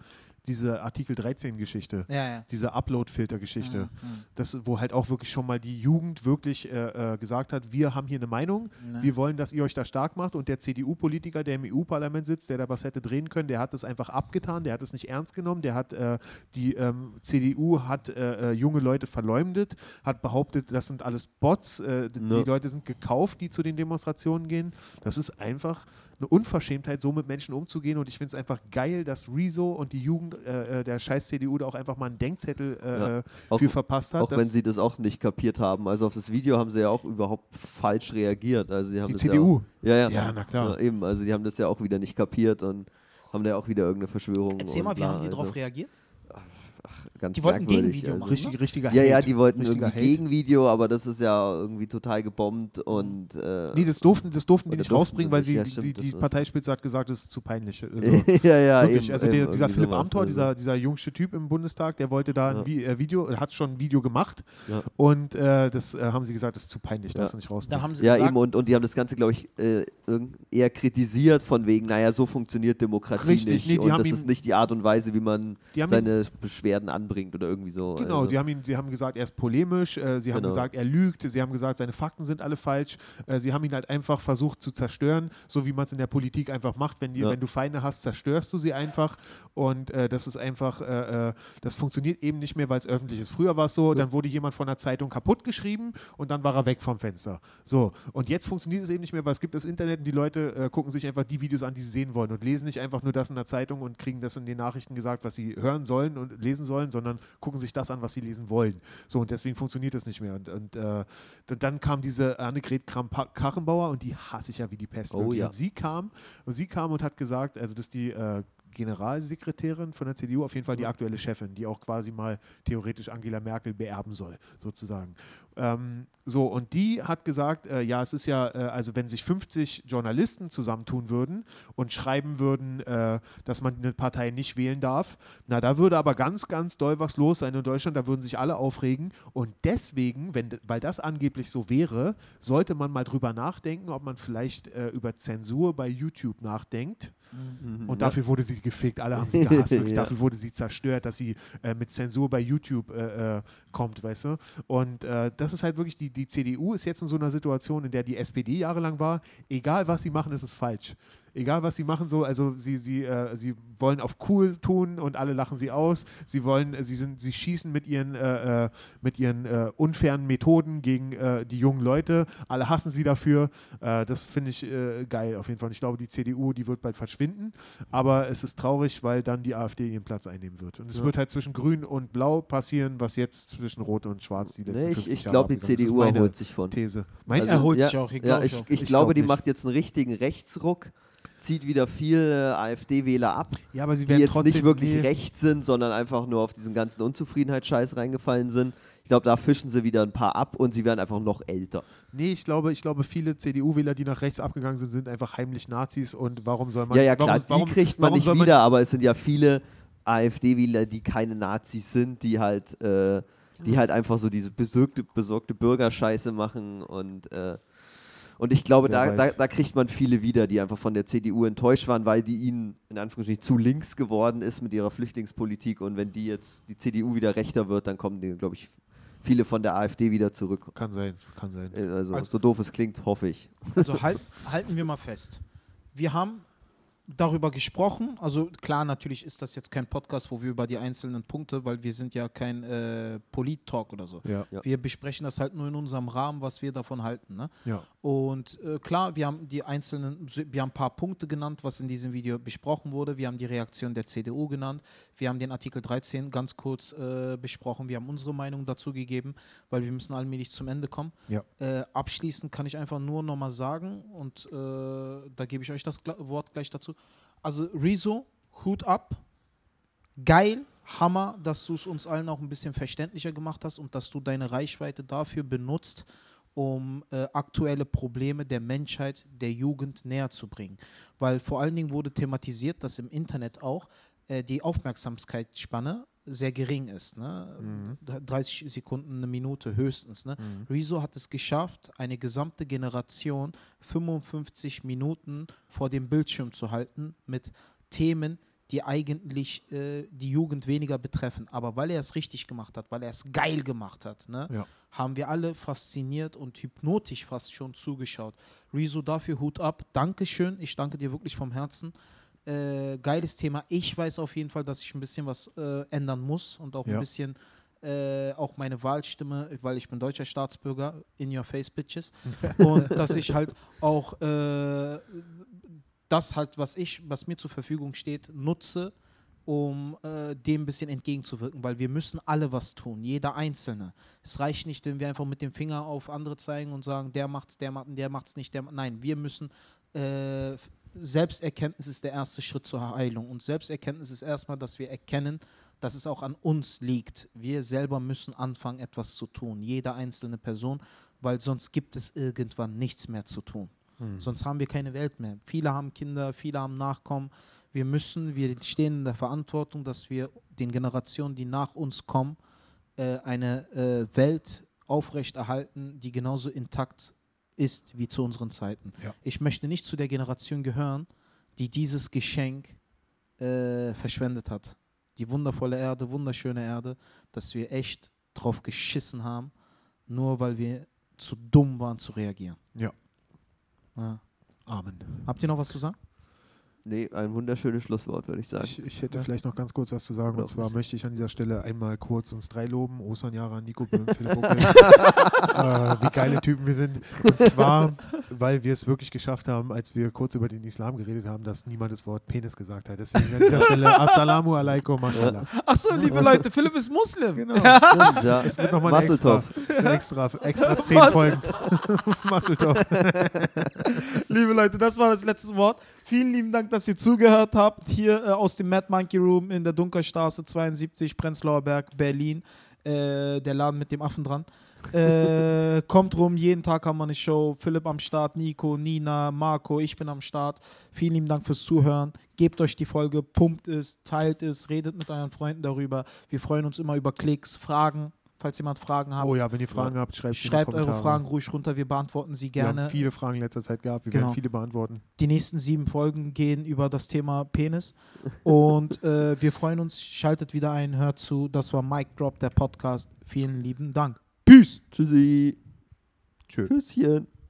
diese Artikel 13-Geschichte. Ja, ja. Diese Upload-Filter-Geschichte. Mhm. Das, wo halt auch wirklich schon mal die Jugend wirklich äh, äh, gesagt hat, wir haben hier eine Meinung, Ne. wir wollen, dass ihr euch da stark macht und der CDU-Politiker, der im EU-Parlament sitzt, der da was hätte drehen können, der hat das einfach abgetan, der hat es nicht ernst genommen, der hat äh, die ähm, CDU hat äh, äh, junge Leute verleumdet, hat behauptet, das sind alles Bots, äh, Ne. die Leute sind gekauft, die zu den Demonstrationen gehen. Das ist einfach eine Unverschämtheit, so mit Menschen umzugehen und ich finde es einfach geil, dass Rezo und die Jugend äh, äh, der scheiß CDU da auch einfach mal einen Denkzettel äh, Ja. äh, Auch- für verpasst hat. Auch wenn sie das auch nicht kapiert haben. Also auf das Video haben sie ja auch überhaupt falsch reagiert. Also die haben die das CDU. Ja, ja, ja. Ja, na klar. Ja, eben, also die haben das ja auch wieder nicht kapiert und haben da ja auch wieder irgendeine Verschwörung. Erzähl mal, wie haben die also darauf reagiert? Ganz Die wollten ein merkwürdig, Gegenvideo also. machen. Richtig, richtiger Ja, ja, Hate. die wollten Richtiger irgendwie Hate. Gegenvideo, aber das ist ja irgendwie total gebombt und. Äh, Nee, das durften, das durften die Oder nicht durften rausbringen, sie weil nicht, sie, ja, die, stimmt, die das ist- Parteispitze hat gesagt, das ist zu peinlich. Also, (laughs) ja, ja, wirklich, eben, also eben, der, dieser irgendwie Philipp sowas, Amthor, also. dieser, dieser jüngste Typ im Bundestag, der wollte da ein Ja. Vi äh, Video, hat schon ein Video gemacht Ja. und äh, das äh, haben sie gesagt, das ist zu peinlich, Ja. du nicht rausbringen. Dann haben sie Ja, gesagt, eben, und, und die haben das Ganze, glaube ich, äh, irgend- eher kritisiert, von wegen, naja, so funktioniert Demokratie Richtig, nicht. nee, die und haben das ihm- ist nicht die Art und Weise, wie man Die haben seine Beschwerden anbringt oder irgendwie so. Genau, also. sie haben ihn, sie haben gesagt, er ist polemisch, äh, sie haben Genau. gesagt, er lügt, sie haben gesagt, seine Fakten sind alle falsch, äh, sie haben ihn halt einfach versucht zu zerstören, so wie man es in der Politik einfach macht, wenn, die, Ja. wenn du Feinde hast, zerstörst du sie einfach und äh, das ist einfach, äh, äh, das funktioniert eben nicht mehr, weil es öffentlich ist. Früher war es so, dann wurde jemand von der Zeitung kaputt geschrieben und dann war er weg vom Fenster. So, und jetzt funktioniert es eben nicht mehr, weil es gibt das Internet und die Leute äh, gucken sich einfach die Videos an, die sie sehen wollen und lesen nicht einfach nur das in der Zeitung und kriegen das in den Nachrichten gesagt, was sie hören sollen und lesen sollen, sondern gucken sich das an, was sie lesen wollen. So, und deswegen funktioniert das nicht mehr. Und, und, äh, und dann kam diese Annegret Kramp-Karrenbauer und die hasse ich ja wie die Pest. Oh ja. Und sie kam und sie kam und hat gesagt, also das ist die äh, Generalsekretärin von der CDU, auf jeden Fall die aktuelle Chefin, die auch quasi mal theoretisch Angela Merkel beerben soll, sozusagen. Ähm, so, und die hat gesagt, äh, ja, es ist ja, äh, also wenn sich 50 Journalisten zusammentun würden und schreiben würden, äh, dass man eine Partei nicht wählen darf, na, da würde aber ganz, ganz doll was los sein in Deutschland, da würden sich alle aufregen und deswegen, wenn, weil das angeblich so wäre, sollte man mal drüber nachdenken, ob man vielleicht äh, über Zensur bei YouTube nachdenkt. Mhm. Und dafür wurde sie gefickt. Alle haben sie (laughs) gehasst. Wirklich. Ja. Dafür wurde sie zerstört, dass sie äh, mit Zensur bei YouTube äh, äh, kommt, weißt du? Und äh, das ist halt wirklich, die, die CDU ist jetzt in so einer Situation, in der die SPD jahrelang war. Egal, was sie machen, ist es falsch. Egal, was sie machen, so, also sie, sie, äh, sie wollen auf cool tun und alle lachen sie aus. Sie wollen, äh, sie sind, sie schießen mit ihren, äh, äh, mit ihren äh, unfairen Methoden gegen äh, die jungen Leute. Alle hassen sie dafür. Das finde ich geil auf jeden Fall. Ich glaube, die CDU, die wird bald verschwinden. Aber es ist traurig, weil dann die AfD ihren Platz einnehmen wird. Und es Ja. wird halt zwischen Grün und Blau passieren, was jetzt zwischen Rot und Schwarz die letzten Nee, ich 50 ich glaube, die. CDU erholt sich von. These. Mein Also, er holt ja, sich auch, ich Ja, glaube ich, ich, Ich glaube, glaub die nicht. macht jetzt einen richtigen Rechtsruck, zieht wieder viel äh, AfD-Wähler ab, ja, aber sie die jetzt trotzdem nicht wirklich nee, rechts sind, sondern einfach nur auf diesen ganzen Unzufriedenheitsscheiß reingefallen sind. Ich glaube, da fischen sie wieder ein paar ab und sie werden einfach noch älter. Nee, ich glaube, ich glaube, viele CDU-Wähler, die nach rechts abgegangen sind, sind einfach heimlich Nazis und warum soll man ja, ja, klar, warum, warum, die kriegt man warum nicht soll wieder, aber es sind ja viele AfD-Wähler, die keine Nazis sind, die halt, äh, die halt einfach so diese besorgte, besorgte Bürgerscheiße machen und äh, und ich glaube, da, da, da kriegt man viele wieder, die einfach von der CDU enttäuscht waren, weil die ihnen in Anführungsstrichen zu links geworden ist mit ihrer Flüchtlingspolitik. Und wenn die jetzt die CDU wieder rechter wird, dann kommen die, glaube ich, viele von der AfD wieder zurück. Kann sein, kann sein. Äh, Also, Also- so doof es klingt, hoffe ich. Also (laughs) halt, halten wir mal fest. Wir haben darüber gesprochen. Also klar, natürlich ist das jetzt kein Podcast, wo wir über die einzelnen Punkte, weil wir sind ja kein äh, Polit-Talk oder so. Ja, Ja. Wir besprechen das halt nur in unserem Rahmen, was wir davon halten. Ne? ja. Und äh, klar, wir haben die einzelnen, wir haben ein paar Punkte genannt, was in diesem Video besprochen wurde. Wir haben die Reaktion der CDU genannt. Wir haben den Artikel 13 ganz kurz äh, besprochen. Wir haben unsere Meinung dazu gegeben, weil wir müssen allmählich zum Ende kommen. Ja. Äh, abschließend kann ich einfach nur nochmal sagen, und äh, da gebe ich euch das Wort gleich dazu. Also Rezo, Hut ab. Geil, Hammer, dass du es uns allen auch ein bisschen verständlicher gemacht hast und dass du deine Reichweite dafür benutzt, um äh, aktuelle Probleme der Menschheit, der Jugend näher zu bringen. Weil vor allen Dingen wurde thematisiert, dass im Internet auch äh, die Aufmerksamkeitsspanne sehr gering ist. Ne? 30 Sekunden, eine Minute höchstens. Ne? Rezo hat es geschafft, eine gesamte Generation 55 Minuten vor dem Bildschirm zu halten mit Themen, die eigentlich äh, die Jugend weniger betreffen. Aber weil er es richtig gemacht hat, weil er es geil gemacht hat, ne, Ja. haben wir alle fasziniert und hypnotisch fast schon zugeschaut. Rezo, dafür Hut ab. Dankeschön. Ich danke dir wirklich vom Herzen. Äh, geiles Thema. Ich weiß auf jeden Fall, dass ich ein bisschen was äh, ändern muss und auch Ja. ein bisschen äh, auch meine Wahlstimme, weil ich bin deutscher Staatsbürger, in your face, bitches. (laughs) und dass ich halt auch äh, das halt, was ich, was mir zur Verfügung steht, nutze, um äh, dem ein bisschen entgegenzuwirken, weil wir müssen alle was tun, jeder Einzelne. Es reicht nicht, wenn wir einfach mit dem Finger auf andere zeigen und sagen, der macht's, der macht, der macht's nicht, der ma- Nein, wir müssen äh, Selbsterkenntnis ist der erste Schritt zur Heilung und Selbsterkenntnis ist erstmal, dass wir erkennen, dass es auch an uns liegt. Wir selber müssen anfangen, etwas zu tun, jede einzelne Person, weil sonst gibt es irgendwann nichts mehr zu tun. Sonst haben wir keine Welt mehr. Viele haben Kinder, viele haben Nachkommen. Wir müssen, wir stehen in der Verantwortung, dass wir den Generationen, die nach uns kommen, äh, eine äh, Welt aufrechterhalten, die genauso intakt ist wie zu unseren Zeiten. Ja. Ich möchte nicht zu der Generation gehören, die dieses Geschenk äh, verschwendet hat. Die wundervolle Erde, wunderschöne Erde, dass wir echt drauf geschissen haben, nur weil wir zu dumm waren zu reagieren. Ja. Ja. Amen. Habt ihr noch was zu sagen? Nee, ein wunderschönes Schlusswort, würde ich sagen. Ich, ich hätte Ja. vielleicht noch ganz kurz was zu sagen. Oder Und zwar was? möchte ich an dieser Stelle einmal kurz uns drei loben. Osan Jara, Nico Böhm, (laughs) Philipp Buckel. äh, wie geile Typen wir sind. Und zwar, weil wir es wirklich geschafft haben, als wir kurz über den Islam geredet haben, dass niemand das Wort Penis gesagt hat. Deswegen an dieser (laughs) Stelle Assalamu alaikum, mashallah. Achso, liebe Leute, Philipp ist Muslim. Genau. (laughs) Ja. Es wird nochmal ein Mazel extra, extra, extra zehn Was? Folgen. Masseltov. Liebe Leute, das war das letzte Wort. Vielen lieben Dank, dass ihr zugehört habt. Hier äh, aus dem Mad Monkey Room in der Dunkerstraße 72, Prenzlauer Berg, Berlin. Äh, der Laden mit dem Affen dran. Äh, (laughs) kommt rum, jeden Tag haben wir eine Show. Philipp am Start, Nico, Nina, Marco, ich bin am Start. Vielen lieben Dank fürs Zuhören. Gebt euch die Folge, pumpt es, teilt es, redet mit euren Freunden darüber. Wir freuen uns immer über Klicks, Fragen. Falls jemand Fragen hat, Oh ja, wenn ihr Fragen habt, schreibt schreibt eure. Fragen ruhig runter. Wir beantworten sie Wir gerne. haben viele Fragen in letzter Zeit gehabt. Wir Genau. werden viele beantworten. Die nächsten sieben Folgen gehen über das Thema Penis. Und äh, wir freuen uns. Schaltet wieder ein, hört zu. Das war Mic Drop, der Podcast. Vielen lieben Dank. Peace. Tschüssi. Tschüss. Tschüsschen.